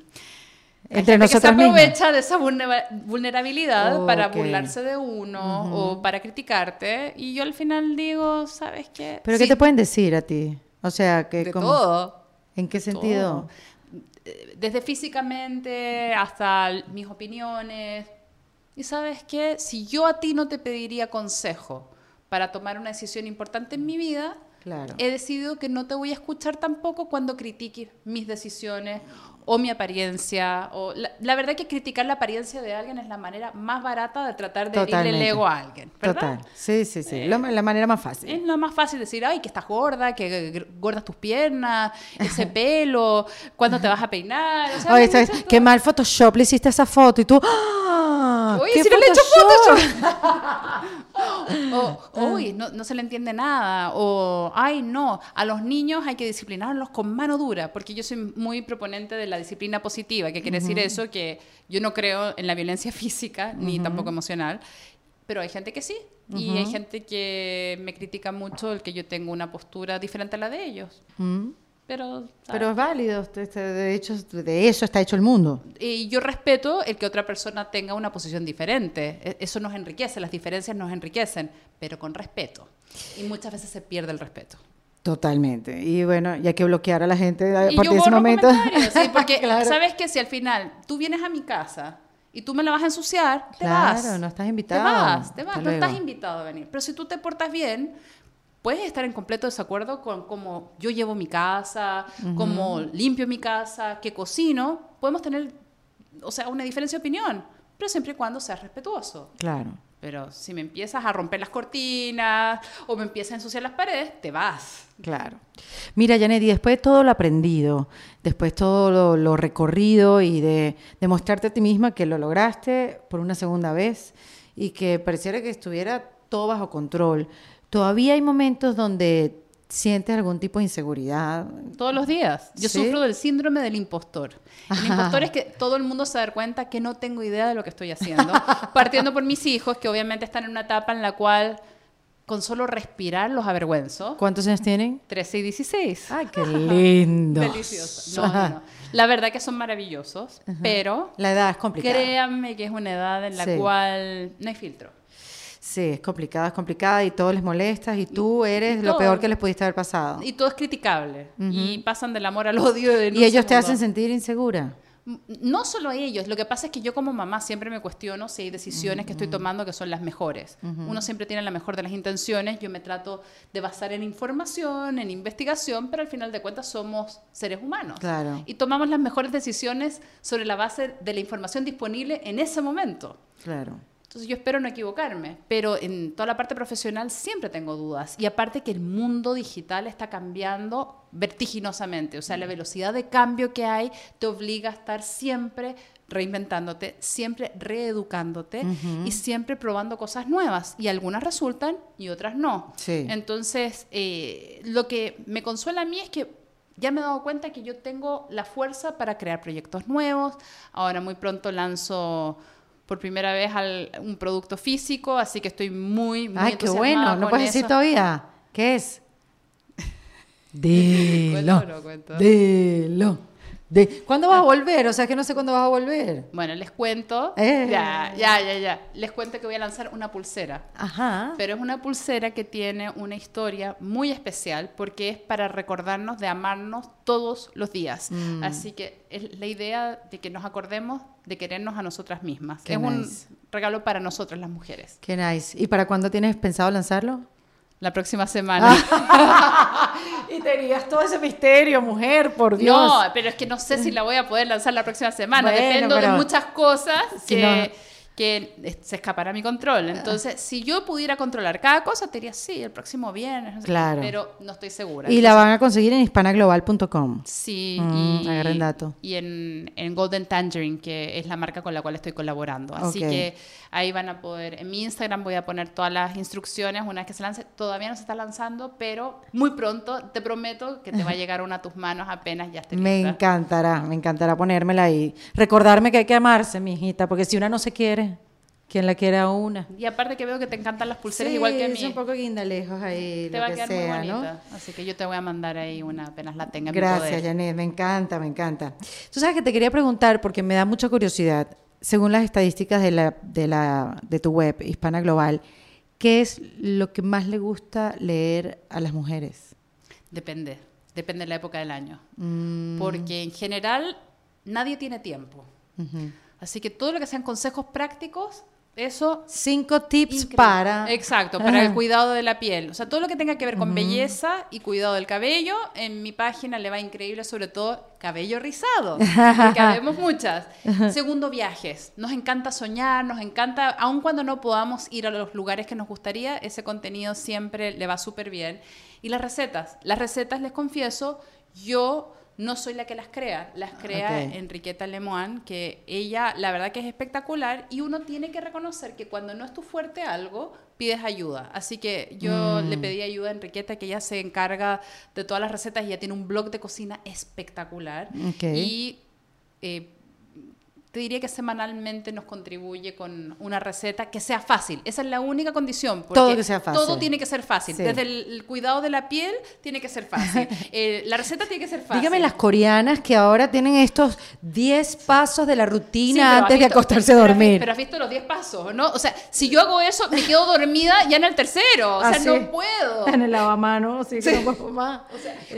Hay Entre gente que se aprovecha de esa vulnera- vulnerabilidad para burlarse de uno o para criticarte. Y yo al final digo, ¿sabes qué? ¿Pero Sí, qué te pueden decir a ti? O sea, que De como- todo. ¿En qué sentido? Desde físicamente hasta mis opiniones. Y sabes qué, si yo a ti no te pediría consejo para tomar una decisión importante en mi vida, Claro. he decidido que no te voy a escuchar tampoco cuando critiques mis decisiones o mi apariencia. O la, la verdad que criticar la apariencia de alguien es la manera más barata de tratar de herirle el Totalmente. ego a alguien. ¿verdad? Total. Sí, sí, sí. Lo- la manera más fácil. Es lo más fácil decir, ay, que estás gorda, que gordas tus piernas, ese [LAUGHS] pelo, cuándo te vas a peinar. O sea, Oye, ¿sabes? Qué mal Photoshop le hiciste esa foto y tú. ¡Ah! Oye, ¿Qué si no le he hecho Ah. [LAUGHS] O, [LAUGHS] uy, no, no se le entiende nada. O, ay, no, a los niños hay que disciplinarlos con mano dura, porque yo soy muy proponente de la disciplina positiva, que quiere decir eso, que yo no creo en la violencia [LAUGHS] física, ni tampoco emocional, pero hay gente que sí. Y hay gente que me critica mucho el que yo tengo una postura diferente a la de ellos. Pero, ¿sabes? Pero es válido. este- este- De hecho, de eso está hecho el mundo. Y yo respeto el que otra persona tenga una posición diferente. E- Eso nos enriquece, las diferencias nos enriquecen, pero con respeto. Y muchas veces se pierde el respeto. Totalmente. Y bueno, y hay que bloquear a la gente a Y partir yo de ese momento. ¿sí? [LAUGHS] porque Claro. sabes que si al final tú vienes a mi casa y tú me la vas a ensuciar, te Claro, vas. no estás Te invitado. vas, te vas, Hasta no estás luego. invitado a venir. Pero si tú te portas bien, puedes estar en completo desacuerdo con cómo yo llevo mi casa, cómo limpio mi casa, qué cocino. Podemos tener, o sea, una diferencia de opinión, pero siempre y cuando seas respetuoso. Claro. Pero si me empiezas a romper las cortinas o me empiezas a ensuciar las paredes, te vas. Claro. Mira, Janet, y después de todo lo aprendido, después todo lo, lo recorrido y de demostrarte a ti misma que lo lograste por una segunda vez y que pareciera que estuviera todo bajo control, todavía hay momentos donde sientes algún tipo de inseguridad. Todos los días. Yo ¿Sí? sufro del síndrome del impostor. El Ajá. impostor es que todo el mundo se da cuenta que no tengo idea de lo que estoy haciendo. [LAUGHS] Partiendo por mis hijos, que obviamente están en una etapa en la cual con solo respirar los avergüenzo. ¿Cuántos años tienen? 13 y 16. ¡Ay, qué lindo! Delicioso. [LAUGHS] No, no, no. La verdad que son maravillosos, pero La edad es complicada. créanme que es una edad en la Sí. cual no hay filtro. Sí, es complicada, es complicada y todo les molesta y tú eres lo todo. peor que les pudiste haber pasado. Y todo es criticable. Y pasan del amor al odio. Y ellos te hacen sentir insegura. No solo ellos, lo que pasa es que yo como mamá siempre me cuestiono si hay decisiones que estoy tomando que son las mejores. Uno siempre tiene la mejor de las intenciones, yo me trato de basar en información, en investigación, pero al final de cuentas somos seres humanos. Claro. Y tomamos las mejores decisiones sobre la base de la información disponible en ese momento. Claro. Entonces yo espero no equivocarme, pero en toda la parte profesional siempre tengo dudas. Y aparte que el mundo digital está cambiando vertiginosamente, o sea, la velocidad de cambio que hay te obliga a estar siempre reinventándote, siempre reeducándote y siempre probando cosas nuevas. Y algunas resultan y otras no. Sí. Entonces, eh, lo que me consuela a mí es que ya me he dado cuenta que yo tengo la fuerza para crear proyectos nuevos. Ahora muy pronto lanzo por primera vez al- un producto físico, así que estoy muy, muy Ay, qué bueno. ¿No puedes decir todavía? ¿Qué es? [LAUGHS] Dilo. ¿Cuento o no cuento? Dilo. De- ¿Cuándo vas a volver? O sea, que no sé cuándo vas a volver. Bueno, les cuento. Eh. Ya, ya, ya, ya. Les cuento que voy a lanzar una pulsera. Ajá. Pero es una pulsera que tiene una historia muy especial porque es para recordarnos de amarnos todos los días. Mm. Así que es la idea de que nos acordemos de querernos a nosotras mismas. Qué es un nice. regalo para nosotras las mujeres. Qué nice. ¿Y para cuándo tienes pensado lanzarlo? La próxima semana. [LAUGHS] Y tenías todo ese misterio, mujer, por No, pero es que no sé si la voy a poder lanzar la próxima semana. Bueno, Dependo de pero- muchas cosas Si que, no- que se escapará a mi control. Entonces, si yo pudiera controlar cada cosa, te diría sí, el próximo viernes. no sé qué, Claro. Pero no estoy segura. Y la van a conseguir en hispanaglobal.com. Sí, Mm, y, agarren dato. y en, en Golden Tangerine, que es la marca con la cual estoy colaborando. Así que ahí van a poder, en mi Instagram voy a poner todas las instrucciones una vez que se lance. Todavía no se está lanzando, pero muy pronto te prometo que te va a [LAUGHS] llegar una a tus manos apenas ya esté Me lista. encantará, me encantará ponérmela ahí. Recordarme que hay que amarse, mi hijita, porque si una no se quiere, ¿quién la quiere a una? Y aparte que veo que te encantan las pulseras Sí, igual que a es mí. un poco guindalejos ahí, te lo va a que quedar sea, muy ¿no? bonita. Así que yo te voy a mandar ahí una apenas la tenga. en mi Gracias, poder. Janet, me encanta, me encanta. Tú sabes que te quería preguntar, porque me da mucha curiosidad, según las estadísticas de, la, de, la, de tu web, Hispana Global, ¿qué es lo que más le gusta leer a las mujeres? Depende, depende de la época del año. Mm, Porque en general nadie tiene tiempo. ujú. Así que todo lo que sean consejos prácticos, eso Cinco tips Increíble. para... Exacto, para el cuidado de la piel. O sea, todo lo que tenga que ver con belleza y cuidado del cabello, en mi página le va increíble, sobre todo cabello rizado, [LAUGHS] porque habemos muchas. Segundo, viajes. Nos encanta soñar, nos encanta, aun cuando no podamos ir a los lugares que nos gustaría, ese contenido siempre le va súper bien. Y las recetas. Las recetas, les confieso, yo no soy la que las crea, las crea Ok. Enriqueta Lemoine, que ella la verdad que es espectacular y uno tiene que reconocer que cuando no es tu fuerte algo, pides ayuda. Así que yo Mm. le pedí ayuda a Enriqueta, que ella se encarga de todas las recetas y ella tiene un blog de cocina espectacular. Y eh, te diría que semanalmente nos contribuye con una receta que sea fácil. Esa es la única condición. porque Todo que sea fácil. Todo tiene que ser fácil. Sí. Desde el, el cuidado de la piel tiene que ser fácil. [LAUGHS] Eh, la receta tiene que ser fácil. Dígame las coreanas que ahora tienen estos 10 pasos de la rutina antes de acostarse a dormir. Pero has visto los 10 pasos, ¿no? O sea, si yo hago eso, me quedo dormida ya en el tercero. O sea, Ah, [LAUGHS] sí. no puedo. En el lavamanos, sí, que no puedo más.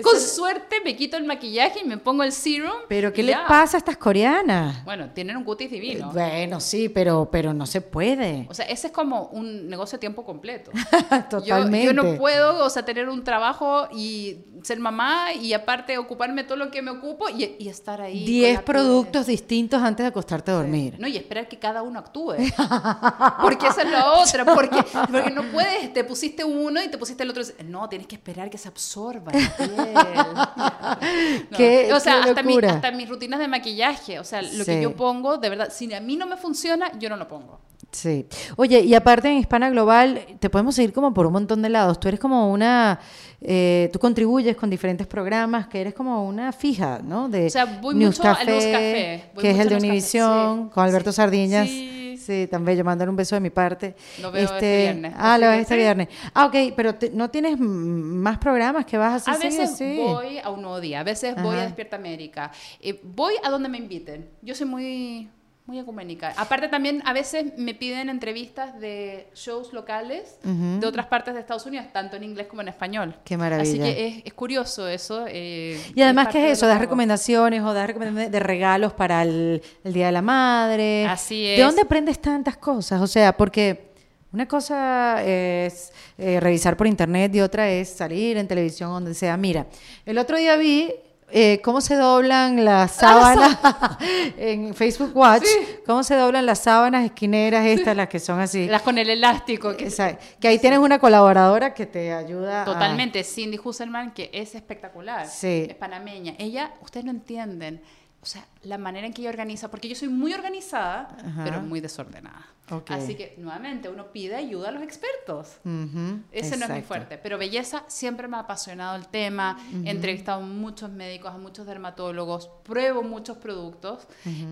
Con suerte me quito el maquillaje y me pongo el serum. Pero ¿qué le pasa a estas coreanas? Bueno, tienen un cutis divino. Bueno, sí, pero, pero no se puede. O sea, ese es como un negocio a tiempo completo. Totalmente. [LAUGHS] Yo, yo no puedo, o sea, tener un trabajo y ser mamá y aparte ocuparme todo lo que me ocupo y, y estar ahí. con 10 la piel. productos distintos antes de acostarte a dormir. No, y esperar que cada uno actúe. [LAUGHS] Porque esa es la otra. Porque, porque no puedes, [LAUGHS] te pusiste uno y te pusiste el otro. No, tienes que esperar que se absorba la piel. No. Qué- o sea, qué hasta, mi- locura. hasta mis rutinas de maquillaje. O sea, lo Sí. que yo pongo, de verdad, si a mí no me funciona, yo no lo pongo. Sí. Oye, y aparte en Hispana Global, te podemos seguir como por un montón de lados. Tú eres como una, eh, tú contribuyes con diferentes programas, que eres como una fija, ¿no? De O sea, voy News mucho a Café, News Café, voy que es mucho el de a Univisión, sí, con Alberto sí. Sardiñas. Sí. Sí, también yo mandar un beso de mi parte. Lo veo este viernes, Ah, lo ves este viernes. Ah, ok, pero te- no tienes más programas que vas. A sí, veces sí. voy a un nuevo día, a veces voy a Despierta América. Eh, voy a donde me inviten. Yo soy muy Muy ecuménica. Aparte también a veces me piden entrevistas de shows locales de otras partes de Estados Unidos, tanto en inglés como en español. Qué maravilla. Así que es, es curioso eso. eh, Y además, ¿qué de es eso? Das recomendaciones o das recomendaciones de regalos para el, el Día de la Madre. Así ¿De es. dónde aprendes tantas cosas? O sea, porque una cosa es eh, revisar por internet y otra es salir en televisión, donde sea. Mira, el otro día vi eh, cómo se doblan las sábanas [LAUGHS] en Facebook Watch, cómo se doblan las sábanas esquineras estas, las que son así. Las con el elástico. Que ahí tienes una colaboradora que te ayuda a- Totalmente, Cindy Husserman, que es espectacular, Sí. es panameña. Ella, ustedes no entienden, o sea, la manera en que ella organiza, porque yo soy muy organizada, Ajá. pero muy desordenada. Ok. Así que, nuevamente, uno pide ayuda a los expertos. Ese no es muy fuerte, pero belleza siempre me ha apasionado el tema. He entrevistado a muchos médicos, a muchos dermatólogos, pruebo muchos productos,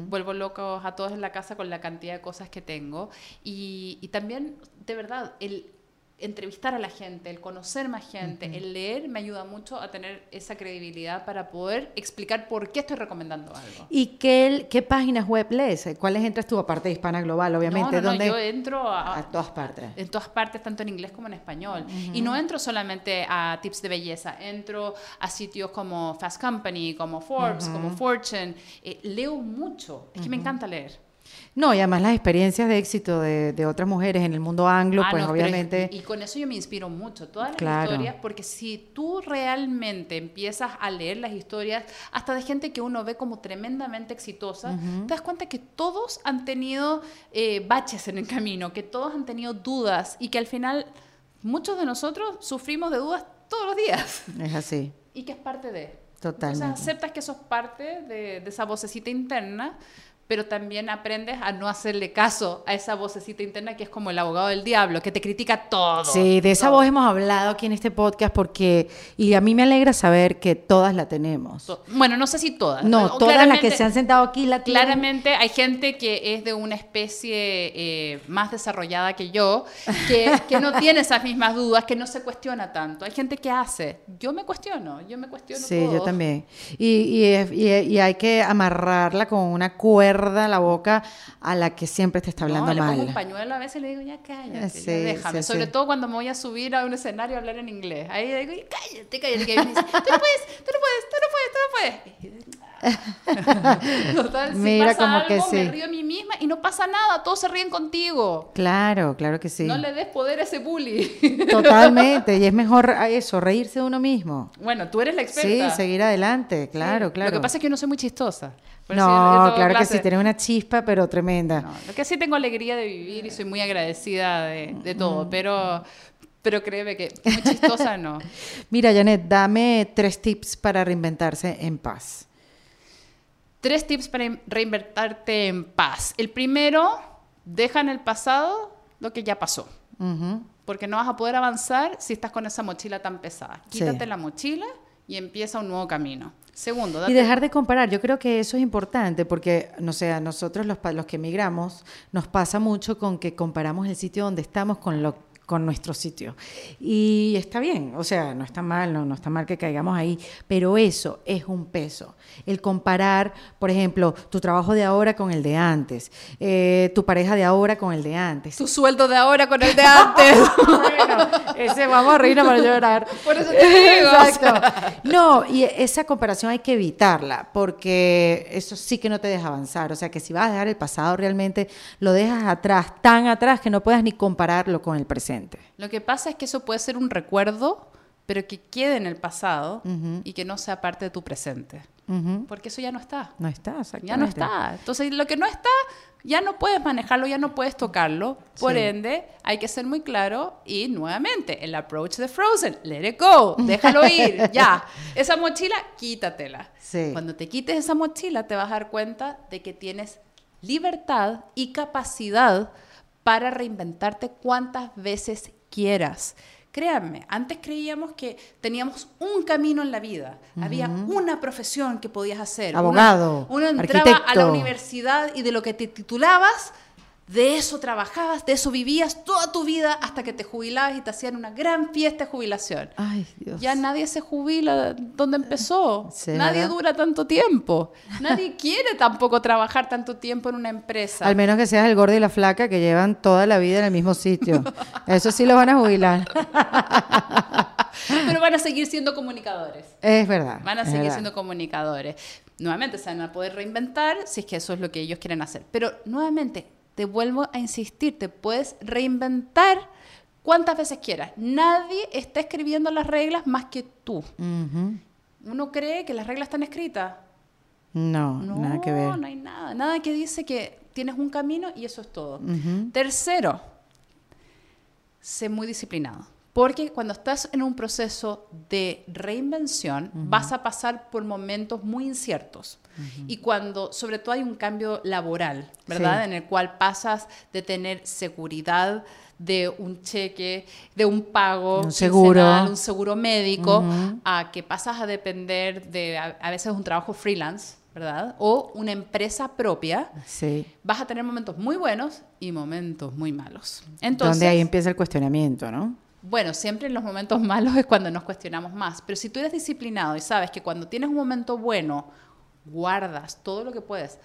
vuelvo locos a todos en la casa con la cantidad de cosas que tengo. Y, y también, de verdad, el entrevistar a la gente, el conocer más gente, el leer me ayuda mucho a tener esa credibilidad para poder explicar por qué estoy recomendando algo. ¿Y qué, qué páginas web lees? ¿Cuáles entras tú aparte de Hispana Global, obviamente? no, no, no, yo entro a, A todas partes. en todas partes, tanto en inglés como en español. Y no entro solamente a tips de belleza, entro a sitios como Fast Company, como Forbes, como Fortune. Eh, leo mucho, es que me encanta leer. No, y además las experiencias de éxito de, de otras mujeres en el mundo anglo, Ah, pues no, es- obviamente... y, con eso yo me inspiro mucho, todas las Claro. historias, porque si tú realmente empiezas a leer las historias, hasta de gente que uno ve como tremendamente exitosa, te das cuenta que todos han tenido eh, baches en el camino, que todos han tenido dudas y que al final muchos de nosotros sufrimos de dudas todos los días Es así. [LAUGHS] y que es parte de. Totalmente. Entonces aceptas que sos parte de, de esa vocecita interna, pero también aprendes a no hacerle caso a esa vocecita interna que es como el abogado del diablo, que te critica todo. Sí, de esa todo. voz hemos hablado aquí en este podcast porque... Y a mí me alegra saber que todas la tenemos. Bueno, no sé si todas. No, todas las que se han sentado aquí la tienen. Claramente hay gente que es de una especie eh, más desarrollada que yo, que, que no [LAUGHS] tiene esas mismas dudas, que no se cuestiona tanto. Hay gente que hace. Yo me cuestiono, yo me cuestiono Sí, yo todo. también. Y, y, y- y hay que amarrarla con una cuerda la boca a la que siempre te está hablando no, le pongo mal. un pañuelo a veces y le digo, ya cállate, ya déjame. sí, Sobre sí. todo cuando me voy a subir a un escenario a hablar en inglés. Ahí le digo, "Ya cállate, cállate. Que me dice, tú no puedes, tú no puedes, tú no puedes, tú no puedes. [LAUGHS] Total, si Mira, pasa como algo, que me sí. río a mí misma y no pasa nada, todos se ríen contigo. Claro, claro que sí. No le des poder a ese bully. [LAUGHS] Totalmente. Y es mejor a eso, reírse de uno mismo. bueno, tú eres la Sí, experta. seguir adelante, claro, Sí. claro. Lo que pasa es que yo no soy muy chistosa. Por no, claro que sí, tienes una chispa, pero tremenda. No, lo que sí tengo alegría de vivir y soy muy agradecida de, de todo, pero, pero créeme que muy chistosa no. [LAUGHS] Mira, Janet, dame tres tips para reinventarse en paz. Tres tips para in- reinvertirte en paz. El primero, deja en el pasado lo que ya pasó. Ujú. Porque no vas a poder avanzar si estás con esa mochila tan pesada. Sí. Quítate la mochila y empieza un nuevo camino. Segundo, Y date- dejar de comparar, yo creo que eso es importante porque, no sé, a nosotros los, los que emigramos nos pasa mucho con que comparamos el sitio donde estamos con lo con nuestro sitio. Y está bien, o sea, no está mal, no, no está mal que caigamos ahí, pero eso es un peso. El comparar, por ejemplo, tu trabajo de ahora con el de antes, eh, tu pareja de ahora con el de antes. tu sueldo de ahora con el de antes. [LAUGHS] bueno, ese vamos a reírnos para llorar. Por eso te digo, Exacto. No, y esa comparación hay que evitarla, porque eso sí que no te deja avanzar. O sea, que si vas a dejar el pasado realmente, lo dejas atrás, tan atrás que no puedas ni compararlo con el presente. Lo que pasa es que eso puede ser un recuerdo, pero que quede en el pasado y que no sea parte de tu presente. Porque eso ya no está. No está, exactamente. Ya no está. Entonces, lo que no está, ya no puedes manejarlo, ya no puedes tocarlo. Por Sí. ende, hay que ser muy claro y nuevamente, el approach de Frozen, let it go, déjalo ir, [LAUGHS] ya. Esa mochila, quítatela. Sí. Cuando te quites esa mochila, te vas a dar cuenta de que tienes libertad y capacidad para reinventarte cuantas veces quieras. Créanme, antes creíamos que teníamos un camino en la vida, había una profesión que podías hacer. Abogado, Uno, entraba a la universidad y de lo que te titulabas, de eso trabajabas, de eso vivías toda tu vida hasta que te jubilabas y te hacían una gran fiesta de jubilación. Ay, Dios. Ya nadie se jubila donde empezó. Sí, nadie ¿verdad? dura tanto tiempo. Nadie [LAUGHS] quiere tampoco trabajar tanto tiempo en una empresa. Al menos que seas el gordo y la flaca que llevan toda la vida en el mismo sitio. [LAUGHS] Eso sí los van a jubilar. Pero van a seguir siendo comunicadores. Es verdad. Van a seguir verdad. siendo comunicadores. Nuevamente se van a poder reinventar si es que eso es lo que ellos quieren hacer. Pero nuevamente, te vuelvo a insistir, te puedes reinventar cuantas veces quieras. Nadie está escribiendo las reglas más que tú. Uno cree que las reglas están escritas. No, No, nada que ver. no hay nada. Nada que dice que tienes un camino y eso es todo. Tercero, sé muy disciplinado. Porque cuando estás en un proceso de reinvención, vas a pasar por momentos muy inciertos. Y cuando, sobre todo, hay un cambio laboral, ¿verdad? Sí. En el cual pasas de tener seguridad de un cheque, de un pago, Un seguro. quincenal, un seguro médico, Ujú. a que pasas a depender de a, a veces un trabajo freelance, ¿verdad? O una empresa propia Sí. vas a tener momentos muy buenos y momentos muy malos. Entonces, Donde ahí empieza el cuestionamiento, ¿no? Bueno, siempre en los momentos [LAUGHS] malos es cuando nos cuestionamos más, pero si tú eres disciplinado y sabes que cuando tienes un momento bueno, guardas todo lo que puedes,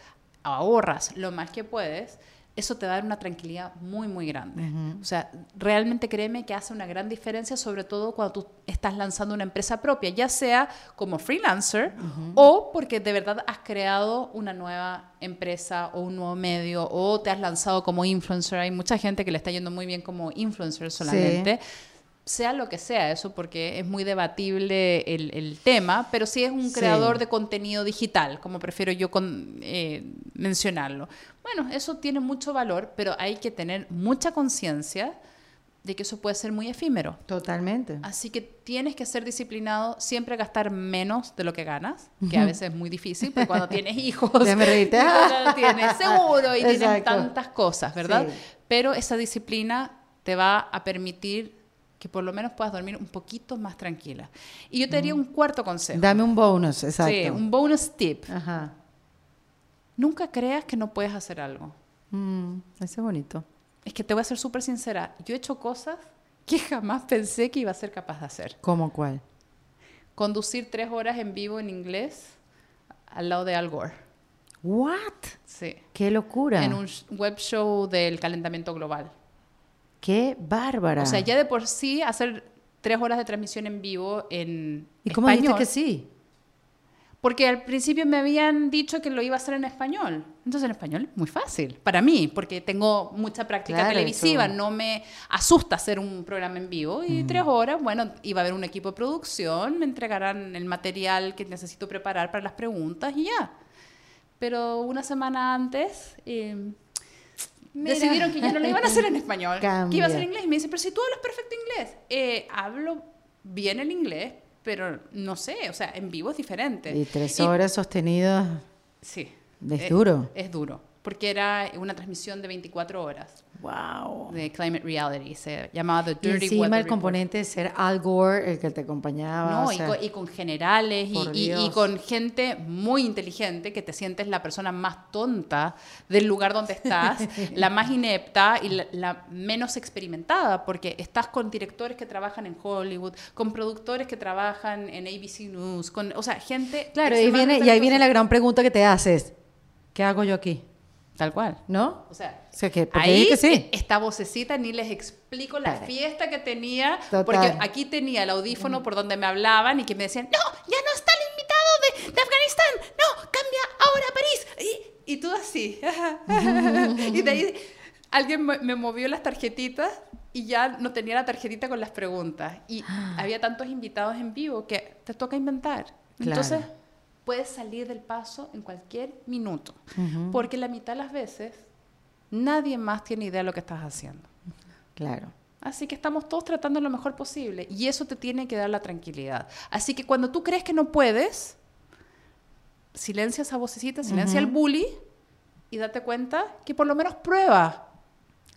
ahorras lo más que puedes, eso te va a dar una tranquilidad muy, muy grande. O sea, realmente créeme que hace una gran diferencia, sobre todo cuando tú estás lanzando una empresa propia, ya sea como freelancer o porque de verdad has creado una nueva empresa o un nuevo medio o te has lanzado como influencer. Hay mucha gente que le está yendo muy bien como influencer solamente sea lo que sea eso, porque es muy debatible el, el tema, pero sí es un Sí. creador de contenido digital, como prefiero yo con- eh, mencionarlo. Bueno, eso tiene mucho valor, pero hay que tener mucha conciencia de que eso puede ser muy efímero. Totalmente. Así que tienes que ser disciplinado, siempre gastar menos de lo que ganas, que a veces es muy difícil, porque cuando [LAUGHS] tienes hijos, [LAUGHS] tienes seguro y tienes Exacto. tantas cosas, ¿verdad? Sí. Pero esa disciplina te va a permitir que por lo menos puedas dormir un poquito más tranquila. Y yo te daría un cuarto consejo. Dame un bonus, exacto. Sí, un bonus tip. Ajá. Nunca creas que no puedes hacer algo. Mm, ese es bonito. Es que te voy a ser súper sincera. Yo he hecho cosas que [LAUGHS] jamás pensé que iba a ser capaz de hacer. ¿Cómo cuál? Conducir tres horas en vivo en inglés al lado de Al Gore. ¿What? Sí. ¡Qué locura! En un web show del calentamiento global. ¡Qué bárbara! O sea, ya de por sí hacer tres horas de transmisión en vivo en ¿Y cómo español. dijiste que sí? Porque al principio me habían dicho que lo iba a hacer en español. Entonces en español muy fácil para mí, porque tengo mucha práctica Claro, televisiva, eso. no me asusta hacer un programa en vivo. Y tres horas, bueno, iba a haber un equipo de producción, me entregarán el material que necesito preparar para las preguntas y ya. Pero una semana antes eh, Mira. decidieron que ya no lo iban a hacer en español, que iba a Cambia. ser inglés. Y me dice, pero si tú hablas perfecto inglés, Eh, hablo bien el inglés, pero no sé, o sea, en vivo es diferente. Y tres Y- horas sostenidas. Sí. Es Eh, duro. Es duro. Porque era una transmisión de 24 horas ¡Wow! de Climate Reality. Se llamaba The Y Dirty encima Weather el componente de ser Al Gore el que te acompañaba. No, o y, sea, con, y con generales y, y- y con gente muy inteligente que te sientes la persona más tonta del lugar donde estás, [LAUGHS] la más inepta y la, la menos experimentada, porque estás con directores que trabajan en Hollywood, con productores que trabajan en ABC News, con, o sea, gente... Claro, y, viene, y ahí viene la gran pregunta que te haces. ¿Qué hago yo aquí? Tal cual. ¿no? O sea, O sea, que, Ahí, que sí. esta vocecita, ni les explico la fiesta que tenía, Total. porque aquí tenía el audífono por donde me hablaban y que me decían, no, ya no está el invitado de, de Afganistán, no, cambia ahora a París. Y, y tú así. [LAUGHS] y de ahí alguien me me movió las tarjetitas y ya no tenía la tarjetita con las preguntas. Y [GASPS] había tantos invitados en vivo que te toca inventar. Claro. Entonces, puedes salir del paso en cualquier minuto, Ujú. porque la mitad de las veces nadie más tiene idea de lo que estás haciendo. Claro. Así que estamos todos tratando lo mejor posible y eso te tiene que dar la tranquilidad. Así que cuando tú crees que no puedes, silencia esa vocecita, silencia el bully y date cuenta que por lo menos prueba.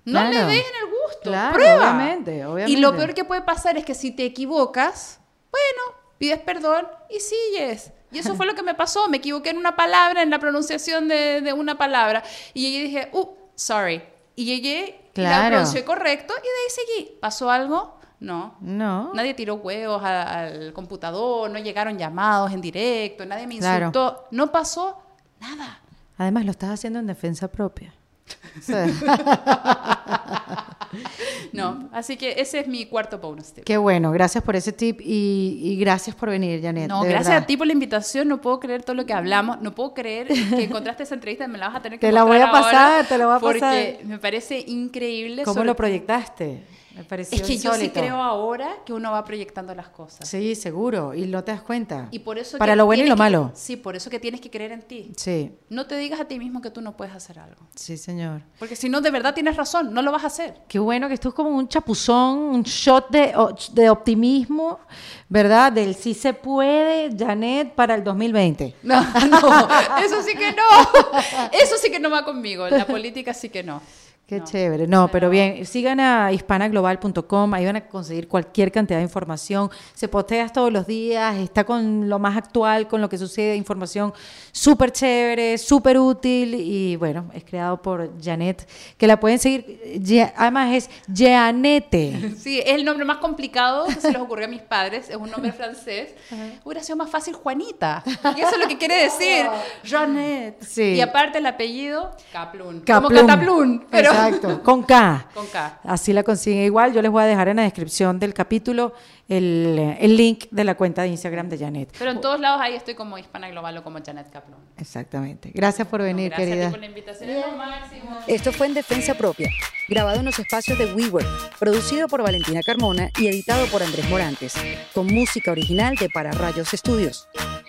No le Claro. des en el gusto, Claro, prueba. obviamente, Y lo obviamente. peor que puede pasar es que si te equivocas, bueno, pides perdón y sigues. Y eso fue lo que me pasó. Me equivoqué en una palabra, en la pronunciación de, de una palabra. Y yo dije, uh, sorry. Y llegué, Claro. la pronuncié correcto y de ahí seguí. ¿Pasó algo? No. No. Nadie tiró huevos a- al computador, no llegaron llamados en directo, nadie me Claro. insultó. No pasó nada. Además, lo estás haciendo en defensa propia. [LAUGHS] [LAUGHS] No, así que ese es mi cuarto bonus tip. qué bueno, gracias por ese tip y, y gracias por venir, Janet. No, gracias verdad. a ti por la invitación. No puedo creer todo lo que hablamos. No puedo creer que encontraste esa entrevista. Me la vas a tener que Te la voy a pasar, te la voy a porque pasar. me parece increíble. ¿Cómo sobre- lo proyectaste? Me pareció Es que yo sí creo ahora que uno va proyectando las cosas. Sí, seguro, y no te das cuenta. Y por eso Para lo bueno y lo que- malo. Sí, por eso que tienes que creer en ti. Sí, No te digas a ti mismo que tú no puedes hacer algo. sí, señor. Porque si no, de verdad tienes razón, no lo vas a hacer. Qué bueno que esto es como un chapuzón, un shot de, de optimismo, ¿verdad? Del sí se puede, Janet, para el 2020. [LAUGHS] No, no, eso sí que no. [LAUGHS] Eso sí que no va conmigo. La política sí que no. Qué No. chévere. No, pero bien, sigan a hispanaglobal.com, ahí van a conseguir cualquier cantidad de información. Se postea todos los días, está con lo más actual, con lo que sucede, información súper chévere, súper útil y bueno, es creado por Janet, que la pueden seguir. Ya- Además es Jeanette. [LAUGHS] Sí, es el nombre más complicado que se les ocurrió a mis padres. Es un nombre [LAUGHS] francés. Hubiera sido más fácil Juanita. Y eso es lo que quiere decir. [LAUGHS] Jeanette. Sí. Y aparte el apellido, Caplun. Como Caplun. Cataplun, pero Exacto, [LAUGHS] con K. con K. Así la consiguen igual. Yo les voy a dejar en la descripción del capítulo el, el link de la cuenta de Instagram de Janet. Pero en todos lados ahí estoy como hispana global o como Janet Caplun. Exactamente. Gracias por venir, Gracias a querida. ti por la invitación. Es lo máximo. Esto fue en Defensa Propia, grabado en los espacios de WeWork, producido por Valentina Carmona y editado por Andrés Morantes, con música original de Para Rayos Estudios.